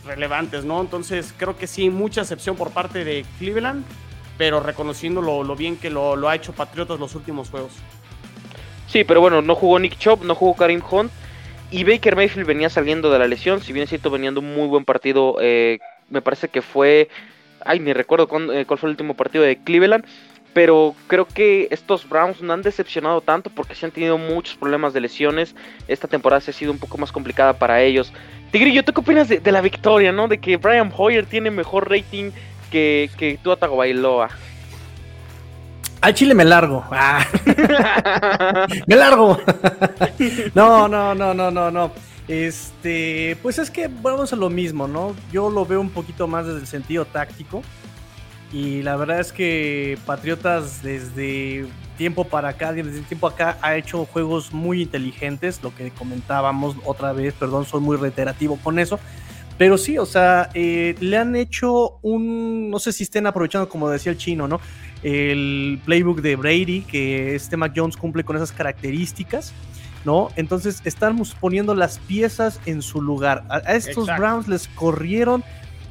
relevantes, ¿no? Entonces creo que sí, mucha excepción por parte de Cleveland, pero reconociendo lo, bien que lo, ha hecho Patriotas los últimos juegos. Sí, pero bueno, no jugó Nick Chop, no jugó Karim Hunt. Y Baker Mayfield venía saliendo de la lesión, si bien es cierto, venía un muy buen partido. Eh, me parece que fue. Ay, ni recuerdo eh, cuál fue el último partido de Cleveland. Pero creo que estos Browns no han decepcionado tanto porque se han tenido muchos problemas de lesiones. Esta temporada se ha sido un poco más complicada para ellos. Tigrillo, ¿tú qué opinas de, la victoria, no? De que Brian Hoyer tiene mejor rating que, que tú Bailoa. Al chile me largo. Ah. me largo. no, no, no, no, no, no. Este, pues es que vamos a lo mismo, ¿no? Yo lo veo un poquito más desde el sentido táctico. Y la verdad es que Patriotas desde tiempo para acá, desde tiempo acá, ha hecho juegos muy inteligentes, lo que comentábamos otra vez, perdón, soy muy reiterativo con eso. Pero sí, o sea, eh, le han hecho un, no sé si estén aprovechando, como decía el chino, ¿no? El playbook de Brady, que este Mac Jones cumple con esas características, ¿no? Entonces estamos poniendo las piezas en su lugar. A, estos Browns les corrieron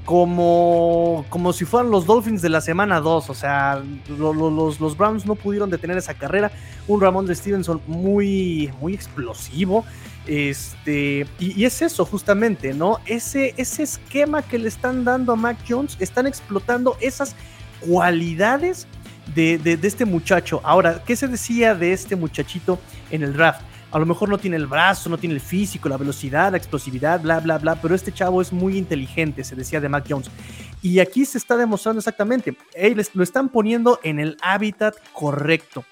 como, como si fueran los Dolphins de la semana 2. O sea, los, los, Browns no pudieron detener esa carrera. Un Ramón de Stevenson muy, muy explosivo. Este, y, es eso justamente, ¿no? Ese, ese esquema que le están dando a Mac Jones, están explotando esas cualidades de, de, de este muchacho. Ahora, ¿qué se decía de este muchachito en el draft? A lo mejor no tiene el brazo, no tiene el físico, la velocidad, la explosividad, bla, bla, bla, pero este chavo es muy inteligente, se decía de Mac Jones. Y aquí se está demostrando exactamente, ellos lo están poniendo en el hábitat correcto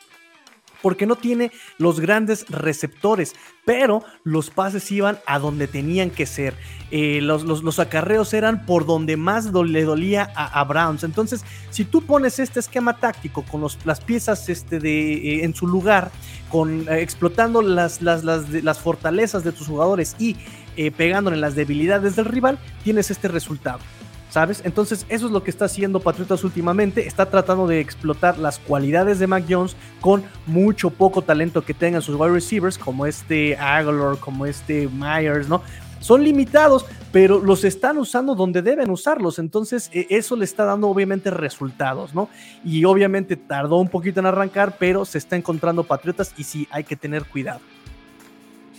porque no tiene los grandes receptores, pero los pases iban a donde tenían que ser. Eh, los, los, acarreos eran por donde más le dolía a, Browns. Entonces, si tú pones este esquema táctico con las piezas este de, eh, en su lugar, con, eh, explotando las, las, las, fortalezas de tus jugadores y pegándole las debilidades del rival, tienes este resultado. ¿Sabes? Entonces eso es lo que está haciendo Patriotas últimamente, está tratando de explotar las cualidades de Mac Jones con mucho poco talento que tengan sus wide receivers, como este Aguilar, como este Myers, ¿no? Son limitados, pero los están usando donde deben usarlos, entonces e, eso le está dando obviamente resultados, ¿no? Y obviamente tardó un poquito en arrancar, pero se está encontrando Patriotas y sí hay que tener cuidado.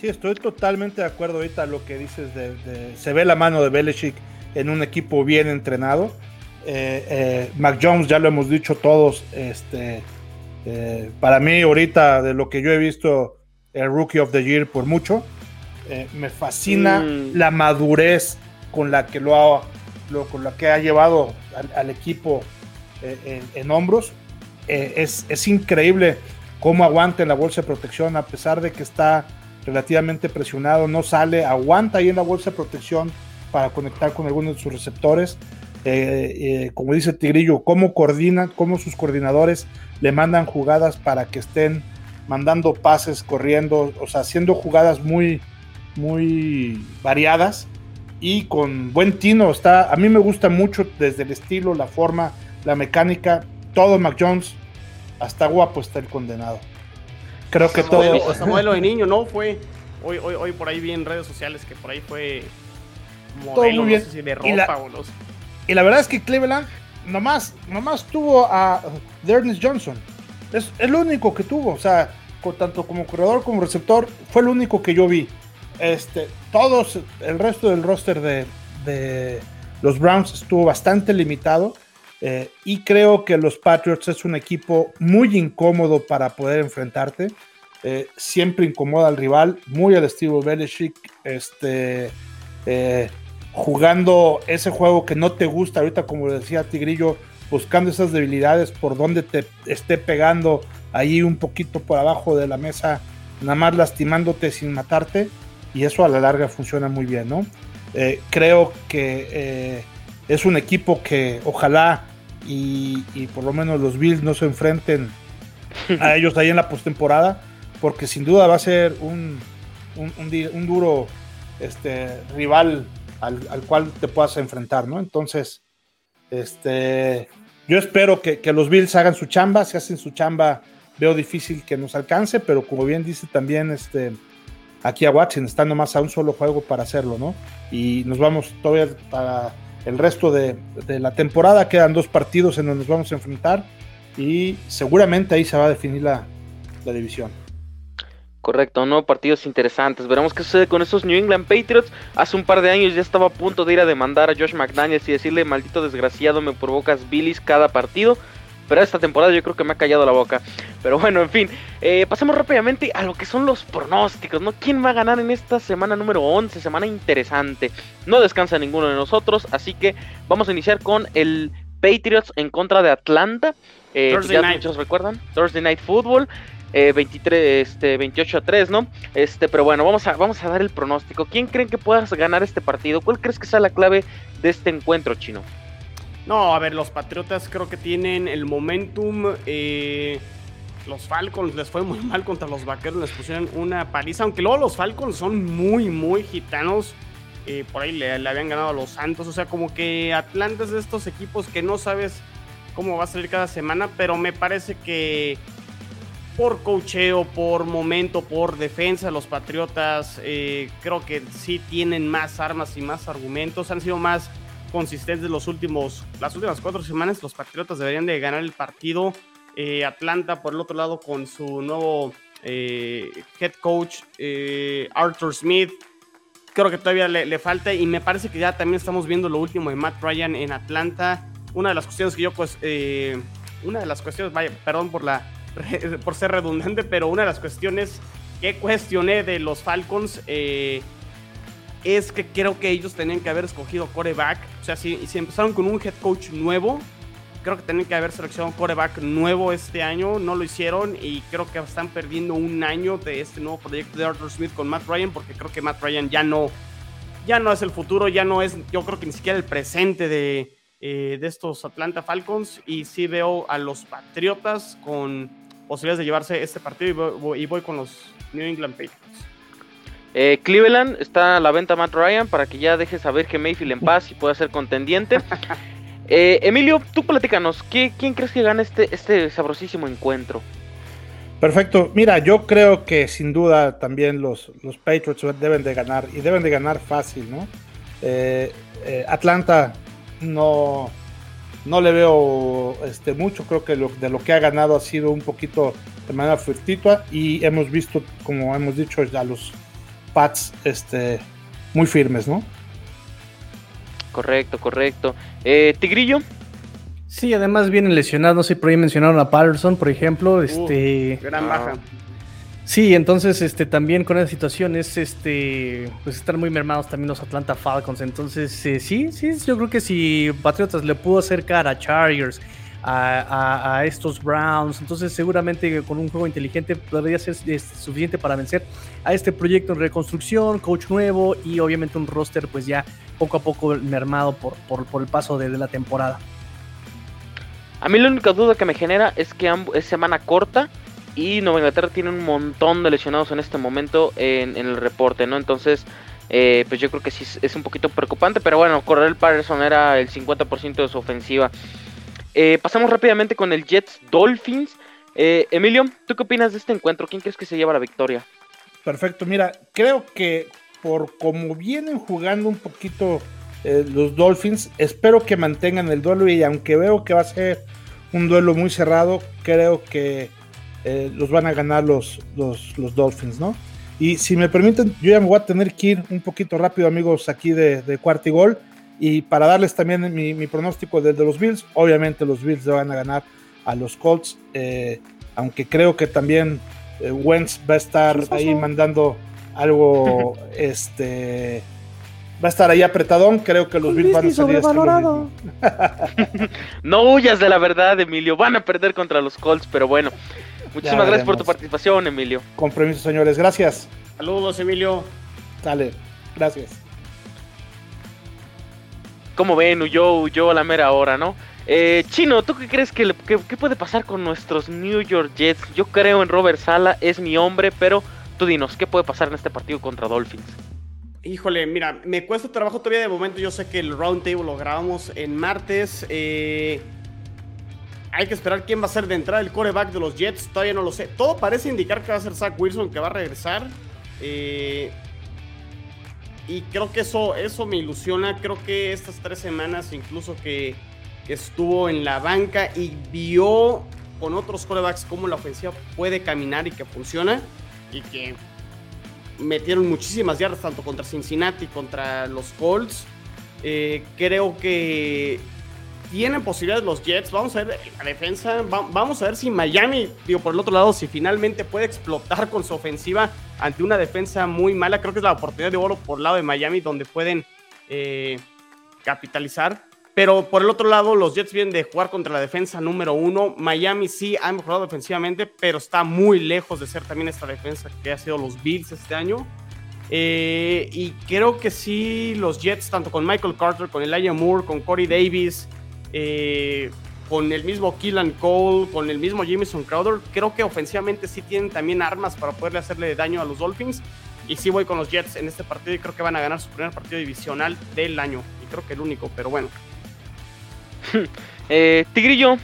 Sí, estoy totalmente de acuerdo ahorita lo que dices de, se ve la mano de Belichick en un equipo bien entrenado. Eh, eh, Mac Jones, ya lo hemos dicho todos, este, eh, para mí ahorita de lo que yo he visto, el Rookie of the Year por mucho, me fascina mm. la madurez con la que lo ha, con la que ha llevado al, equipo en, hombros. Es, es, increíble cómo aguanta en la bolsa de protección a pesar de que está relativamente presionado, no sale, aguanta ahí en la bolsa de protección para conectar con algunos de sus receptores. Eh, eh, como dice Tigrillo, cómo coordinan, cómo sus coordinadores le mandan jugadas para que estén mandando pases, corriendo, o sea, haciendo jugadas muy, muy variadas y con buen tino. Está, a mí me gusta mucho desde el estilo, la forma, la mecánica, todo Mac Jones, hasta guapo está el condenado. Creo que todo. Samuelo de niño, ¿no? Fue. Hoy, hoy, hoy por ahí vi en redes sociales que por ahí fue. Modelo, muy bien. de ropa y la, o no Y la verdad es que Cleveland nomás, nomás tuvo a Dernis Johnson. Es el único que tuvo. O sea, tanto como corredor como receptor, fue el único que yo vi. Este, todos, el resto del roster de, de los Browns estuvo bastante limitado. Eh, y creo que los Patriots es un equipo muy incómodo para poder enfrentarte. Eh, siempre incomoda al rival, muy al estilo Belichick, este, eh, jugando ese juego que no te gusta ahorita, como decía Tigrillo, buscando esas debilidades por donde te esté pegando ahí un poquito por abajo de la mesa, nada más lastimándote sin matarte, y eso a la larga funciona muy bien, ¿no? creo que es un equipo que ojalá y, por lo menos los Bills no se enfrenten a ellos ahí en la postemporada, porque sin duda va a ser un, un, duro este, rival al, cual te puedas enfrentar, ¿no? Entonces, este, yo espero que, los Bills hagan su chamba, si hacen su chamba, veo difícil que nos alcance, pero como bien dice también este, aquí a Watson, está nomás a un solo juego para hacerlo, ¿no? Y nos vamos todavía para el resto de, la temporada. Quedan dos partidos en donde nos vamos a enfrentar y seguramente ahí se va a definir la, división. Correcto, ¿no? Partidos interesantes. Veremos qué sucede con esos New England Patriots. Hace un par de años ya estaba a punto de ir a demandar a Josh McDaniels y decirle, maldito desgraciado, me provocas bilis cada partido. Pero esta temporada yo creo que me ha callado la boca. Pero bueno, en fin. Eh, pasemos rápidamente a lo que son los pronósticos, ¿no? ¿Quién va a ganar en esta semana número 11? Semana interesante. No descansa ninguno de nosotros. Así que vamos a iniciar con el Patriots en contra de Atlanta. Eh, ya muchos recuerdan. Thursday Night Football. 23, eh, este, 28 a 3, ¿no? Este, pero bueno, vamos a, vamos a dar el pronóstico. ¿Quién creen que puedas ganar este partido? ¿Cuál crees que sea la clave de este encuentro, chino? No, a ver, los Patriotas creo que tienen el momentum. Eh, los Falcons les fue muy mal contra los Vaqueros, les pusieron una paliza, aunque luego los Falcons son muy, muy gitanos. Eh, por ahí le, habían ganado a los Santos, o sea, como que Atlanta es de estos equipos que no sabes cómo va a salir cada semana, pero me parece que por cocheo, por momento, por defensa, los Patriotas eh, creo que sí tienen más armas y más argumentos, han sido más consistentes los últimos, las últimas cuatro semanas. Los Patriotas deberían de ganar el partido. Eh, Atlanta, por el otro lado, con su nuevo eh, head coach, Arthur Smith. Creo que todavía le, falta y me parece que ya también estamos viendo lo último de Matt Ryan en Atlanta. Una de las cuestiones que yo, pues, una de las cuestiones, vaya, perdón por, la, por ser redundante, pero una de las cuestiones que cuestioné de los Falcons es que creo que ellos tenían que haber escogido coreback. O sea, si, empezaron con un head coach nuevo, creo que tenían que haber seleccionado coreback nuevo este año. No lo hicieron y creo que están perdiendo un año de este nuevo proyecto de Arthur Smith con Matt Ryan porque creo que Matt Ryan ya no, ya no es el futuro, ya no es, yo creo que ni siquiera el presente de, eh, de estos Atlanta Falcons. Y sí veo a los Patriotas con posibilidades de llevarse este partido y voy, y voy con los New England Patriots. Eh, Cleveland está a la venta Matt Ryan para que ya deje saber que Mayfield en paz y pueda ser contendiente. Eh, Emilio, tú platícanos, ¿qué, ¿quién crees que gana este, este sabrosísimo encuentro? Perfecto. Mira, yo creo que sin duda también los, los Patriots deben de ganar y deben de ganar fácil, ¿no? Eh, eh, Atlanta no, no le veo este, mucho, creo que lo, de lo que ha ganado ha sido un poquito de manera fortuita y hemos visto, como hemos dicho, a los Pats este, muy firmes, ¿no? Correcto, correcto. Eh, Tigrillo. Sí, además vienen lesionados, no sé, por ahí mencionaron a Patterson, por ejemplo, este... Gran baja. Sí, entonces este también con esa situación es este pues están muy mermados también los Atlanta Falcons. Entonces, eh, sí, sí, yo creo que si Patriotas le pudo acercar a Chargers, a, estos Browns, entonces seguramente con un juego inteligente podría ser suficiente para vencer a este proyecto en reconstrucción, coach nuevo y obviamente un roster pues ya poco a poco mermado por, por, por el paso de, de la temporada. A mí la única duda que me genera es que es semana corta y Nueva Inglaterra tiene un montón de lesionados en este momento en, el reporte, ¿no? Entonces, eh, pues yo creo que sí es- un poquito preocupante, pero bueno, Correll Patterson era el 50% de su ofensiva. Eh, pasamos rápidamente con el Jets Dolphins. Eh, Emilio, ¿tú qué opinas de este encuentro? ¿Quién crees que se lleva la victoria? Perfecto, mira, creo que por como vienen jugando un poquito los Dolphins, espero que mantengan el duelo y aunque veo que va a ser un duelo muy cerrado, creo que eh, los van a ganar los, los, los Dolphins, ¿no? Y si me permiten, yo ya me voy a tener que ir un poquito rápido, amigos, aquí de, de cuarto y gol. Y para darles también mi, mi pronóstico del de los Bills, obviamente los Bills le van a ganar a los Colts, eh, aunque creo que también eh, Wentz va a estar ahí mandando algo, este, va a estar ahí apretadón, creo que los Bills van a salir mismo. No huyas de la verdad, Emilio. Van a perder contra los Colts, pero bueno. Muchísimas gracias por tu participación, Emilio. Con permiso, señores, gracias. Saludos, Emilio. Dale, gracias. Como ven, huyó, huyó a la mera hora, ¿no? Eh, Chino, ¿tú qué crees que, le- que- que puede pasar con nuestros New York Jets? Yo creo en Robert Sala, es mi hombre, pero tú dinos, ¿qué puede pasar en este partido contra Dolphins? Híjole, mira, me cuesta trabajo todavía de momento. Yo sé que el round table lo grabamos en martes. eh, hay que esperar quién va a ser de entrada el coreback de los Jets. Todavía no lo sé. Todo parece indicar que va a ser Zach Wilson que va a regresar. eh, y creo que eso, eso me ilusiona. Creo que estas tres semanas, incluso que, estuvo en la banca y vio con otros corebacks cómo la ofensiva puede caminar y que funciona. Y que metieron muchísimas yardas tanto contra Cincinnati contra los Colts. Eh, creo que tienen posibilidades los Jets. Vamos a ver la defensa. va- vamos a ver si Miami, digo, por el otro lado, si finalmente puede explotar con su ofensiva ante una defensa muy mala. Creo que es la oportunidad de oro por el lado de Miami donde pueden eh, capitalizar. Pero por el otro lado, los Jets vienen de jugar contra la defensa número uno. Miami sí ha mejorado defensivamente, pero está muy lejos de ser también esta defensa que ha sido los Bills este año. Eh, y creo que sí, los Jets, tanto con Michael Carter, con Elijah Moore, con Corey Davis, eh, con el mismo Keelan Cole, con el mismo Jameson Crowder, creo que ofensivamente sí tienen también armas para poderle hacerle daño a los Dolphins. Y sí voy con los Jets en este partido y creo que van a ganar su primer partido divisional del año. Y creo que el único, pero bueno. Eh, Tigrillo,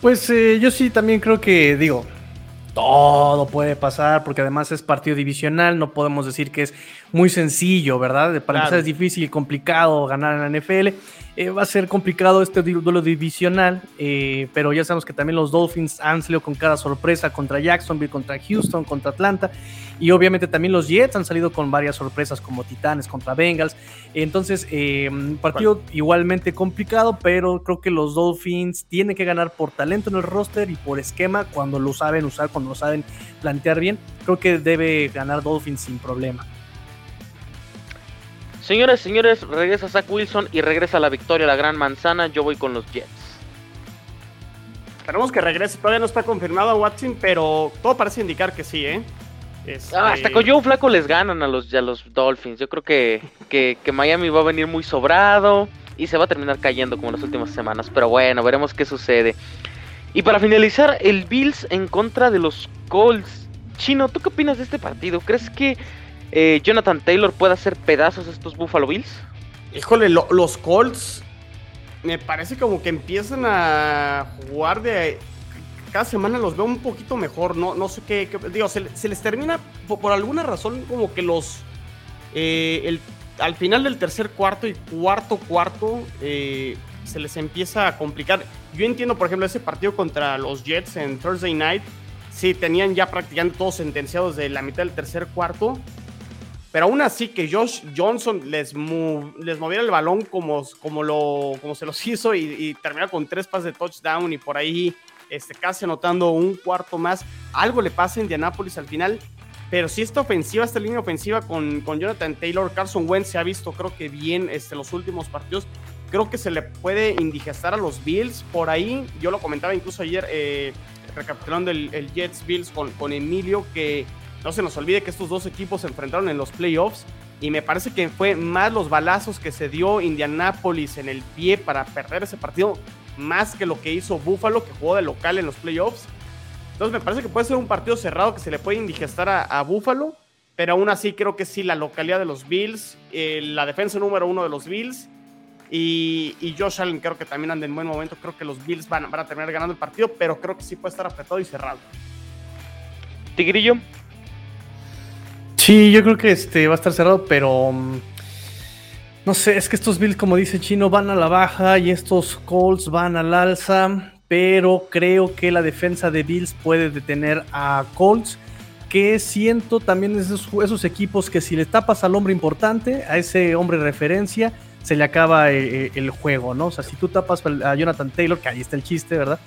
Pues eh, yo sí también creo que, digo, todo puede pasar, porque además es partido divisional, no podemos decir que es muy sencillo, ¿verdad? Para Claro. empezar es difícil y complicado ganar en la NFL. Eh, va a ser complicado este du- duelo divisional, eh, pero ya sabemos que también los Dolphins han salido con cada sorpresa contra Jacksonville, contra Houston, contra Atlanta, y obviamente también los Jets han salido con varias sorpresas como Titanes contra Bengals. Entonces, eh, partido igualmente complicado, pero creo que los Dolphins tienen que ganar por talento en el roster y por esquema cuando lo saben usar, cuando lo saben plantear bien. Creo que debe ganar Dolphins sin problema. señores, señores, regresa Zach Wilson y regresa la victoria a la gran manzana. Yo voy con los Jets. Esperemos que regrese. Todavía no está confirmado Watson, pero todo parece indicar que sí, ¿eh? Este, Ah, hasta con Joe Flaco les ganan a los, a los Dolphins. Yo creo que, que, que Miami va a venir muy sobrado y se va a terminar cayendo como en las últimas semanas. Pero bueno, veremos qué sucede. Y para finalizar, el Bills en contra de los Colts. Chino, ¿tú qué opinas de este partido? ¿Crees que eh, Jonathan Taylor puede hacer pedazos a estos Buffalo Bills? Híjole, lo- los Colts me parece como que empiezan a jugar de... Cada semana los veo un poquito mejor, no, no sé qué, digo, se, les termina por, alguna razón como que los... eh, el- al final del tercer cuarto y cuarto cuarto eh, se les empieza a complicar. Yo entiendo, por ejemplo, ese partido contra los Jets en Thursday Night, sí, tenían ya prácticamente todos sentenciados de la mitad del tercer cuarto, pero aún así que Josh Johnson les, les moviera el balón como, como, lo, como se los hizo y, y con tres pases de touchdown y por ahí este, casi anotando un cuarto más. Algo le pasa a Indianapolis al final. Pero si esta ofensiva, esta línea ofensiva con, con Jonathan Taylor, Carson Wentz se ha visto creo que bien este, los últimos partidos. Creo que se le puede indigestar a los Bills por ahí. Yo lo comentaba incluso ayer, eh, recapitulando el, el Jets Bills con, con Emilio, que no se nos olvide que estos dos equipos se enfrentaron en los playoffs y me parece que fue más los balazos que se dio Indianapolis en el pie para perder ese partido, más que lo que hizo Buffalo, que jugó de local en los playoffs. Entonces me parece que puede ser un partido cerrado que se le puede indigestar a, a Buffalo, pero aún así creo que sí, la localidad de los Bills, eh, la defensa número uno de los Bills y, y Josh Allen creo que también anda en buen momento. Creo que los Bills van, van a terminar ganando el partido, pero creo que sí puede estar apretado y cerrado. Tigrillo, Sí, yo creo que este va a estar cerrado, pero mm, no sé, es que estos Bills, como dice Chino, van a la baja y estos Colts van al alza, pero creo que la defensa de Bills puede detener a Colts, que siento también esos, esos equipos que si le tapas al hombre importante, a ese hombre referencia, se le acaba eh, el juego, ¿no? O sea, si tú tapas a Jonathan Taylor, que ahí está el chiste, ¿verdad?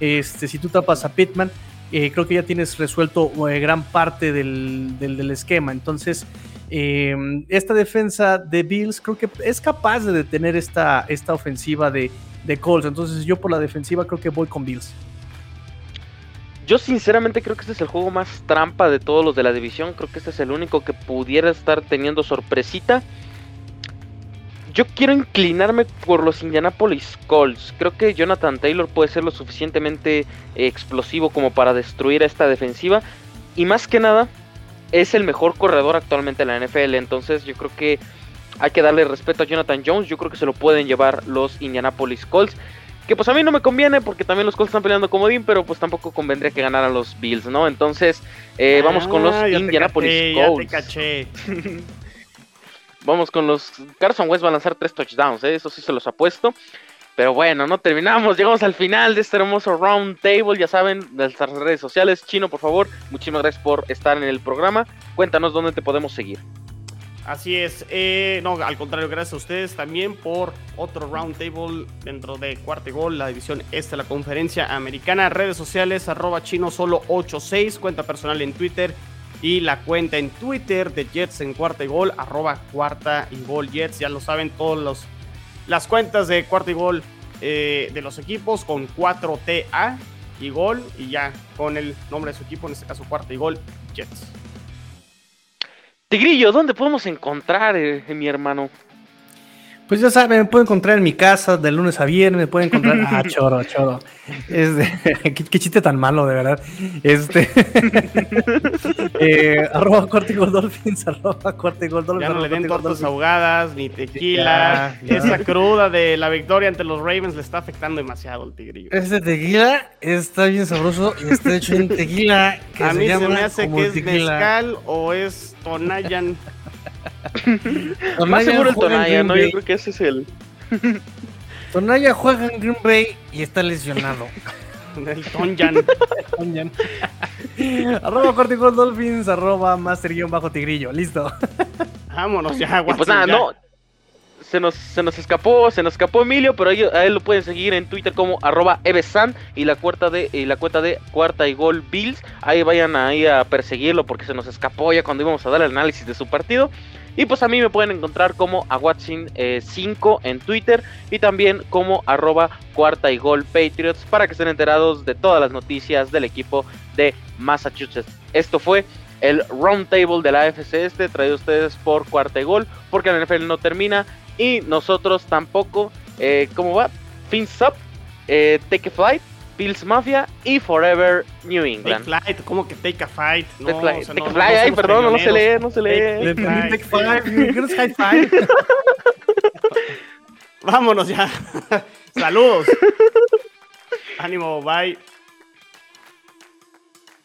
Este, si tú tapas a Pittman, eh, creo que ya tienes resuelto eh, gran parte del- del esquema. Entonces, eh, esta defensa de Bills creo que es capaz de detener esta, esta ofensiva de, de Colts. Entonces, yo por la defensiva creo que voy con Bills. yo sinceramente creo que este es el juego más trampa de todos los de la división. Creo que este es el único que pudiera estar teniendo sorpresita. Yo quiero inclinarme por los Indianapolis Colts. Creo que Jonathan Taylor puede ser lo suficientemente explosivo como para destruir a esta defensiva. Y más que nada, es el mejor corredor actualmente en la NFL. Entonces yo creo que hay que darle respeto a Jonathan Jones. Yo creo que se lo pueden llevar los Indianapolis Colts. Que pues a mí no me conviene porque también los Colts están peleando comodín, pero pues tampoco convendría que ganaran los Bills, ¿no? Entonces, eh, vamos con los Ah, Indianapolis caché, ya te Colts. caché. Vamos con los. Carson West va a lanzar tres touchdowns, ¿eh? eso sí se los apuesto. Pero bueno, no terminamos. Llegamos al final de este hermoso round table. Ya saben, nuestras redes sociales. Chino, por favor, muchísimas gracias por estar en el programa. Cuéntanos dónde te podemos seguir. Así es, eh, no, al contrario, gracias a ustedes también por otro roundtable dentro de Cuarto Gol, la división este de la conferencia americana. Redes sociales, arroba chino solo 86, cuenta personal en Twitter y la cuenta en Twitter de Jets en Cuarta Gol, arroba Cuarta y Gol Jets. Ya lo saben todos los las cuentas de Cuarta y Gol eh, de los equipos con 4TA y Gol y ya con el nombre de su equipo, en este caso Cuarta y Gol Jets. Tigrillo, ¿dónde podemos encontrar, eh, mi hermano? Pues ya saben, me pueden encontrar en mi casa de lunes a viernes, me pueden encontrar. Ah, choro, choro. Este, qué, qué chiste tan malo, de verdad. Este. eh, arroba Cuarta y Gol Dolphins, arroba Cuarta y Gol Dolphins. Ya no le den tortas ahogadas, ni tequila. Ya, ya. Esa cruda de la victoria ante los Ravens le está afectando demasiado al tigrillo. Este tequila está bien sabroso y está hecho en tequila que A se mí se me hace que es tequila. mezcal o es Tonayan. Más Tonaya seguro el juega en Tonaya, Green ¿no? Yo Bay. creo que ese es el. Tonaya juega en Green Bay y está lesionado. El Tonyan. Arroba Gol Dolphins, arroba Master guion bajo Tigrillo. Listo. Vámonos ya, Y pues Watson, nada, ya. no. Se nos, se nos escapó, se nos escapó Emilio, pero a lo pueden seguir en Twitter como arroba evesan y la cuarta de la cuenta de cuarta y gol Bills. Ahí vayan ahí a perseguirlo porque se nos escapó ya cuando íbamos a dar el análisis de su partido. Y pues a mí me pueden encontrar como a Watson5 en Twitter y también como arroba cuarta y gol Patriots para que estén enterados de todas las noticias del equipo de Massachusetts. Esto fue el Roundtable de la AFC Este, traído a ustedes por Cuarta y Gol, porque la NFL no termina y nosotros tampoco. Eh, ¿Cómo va? Fins up, eh, take a flight Bills Mafia y Forever New Take England. flight, ¿cómo que take a fight? No, Take flight, o sea, take no- no- flight, no ay, somos perdón, no se lee, no se lee. Take- take. Take. Vámonos ya. Saludos. Ánimo, bye.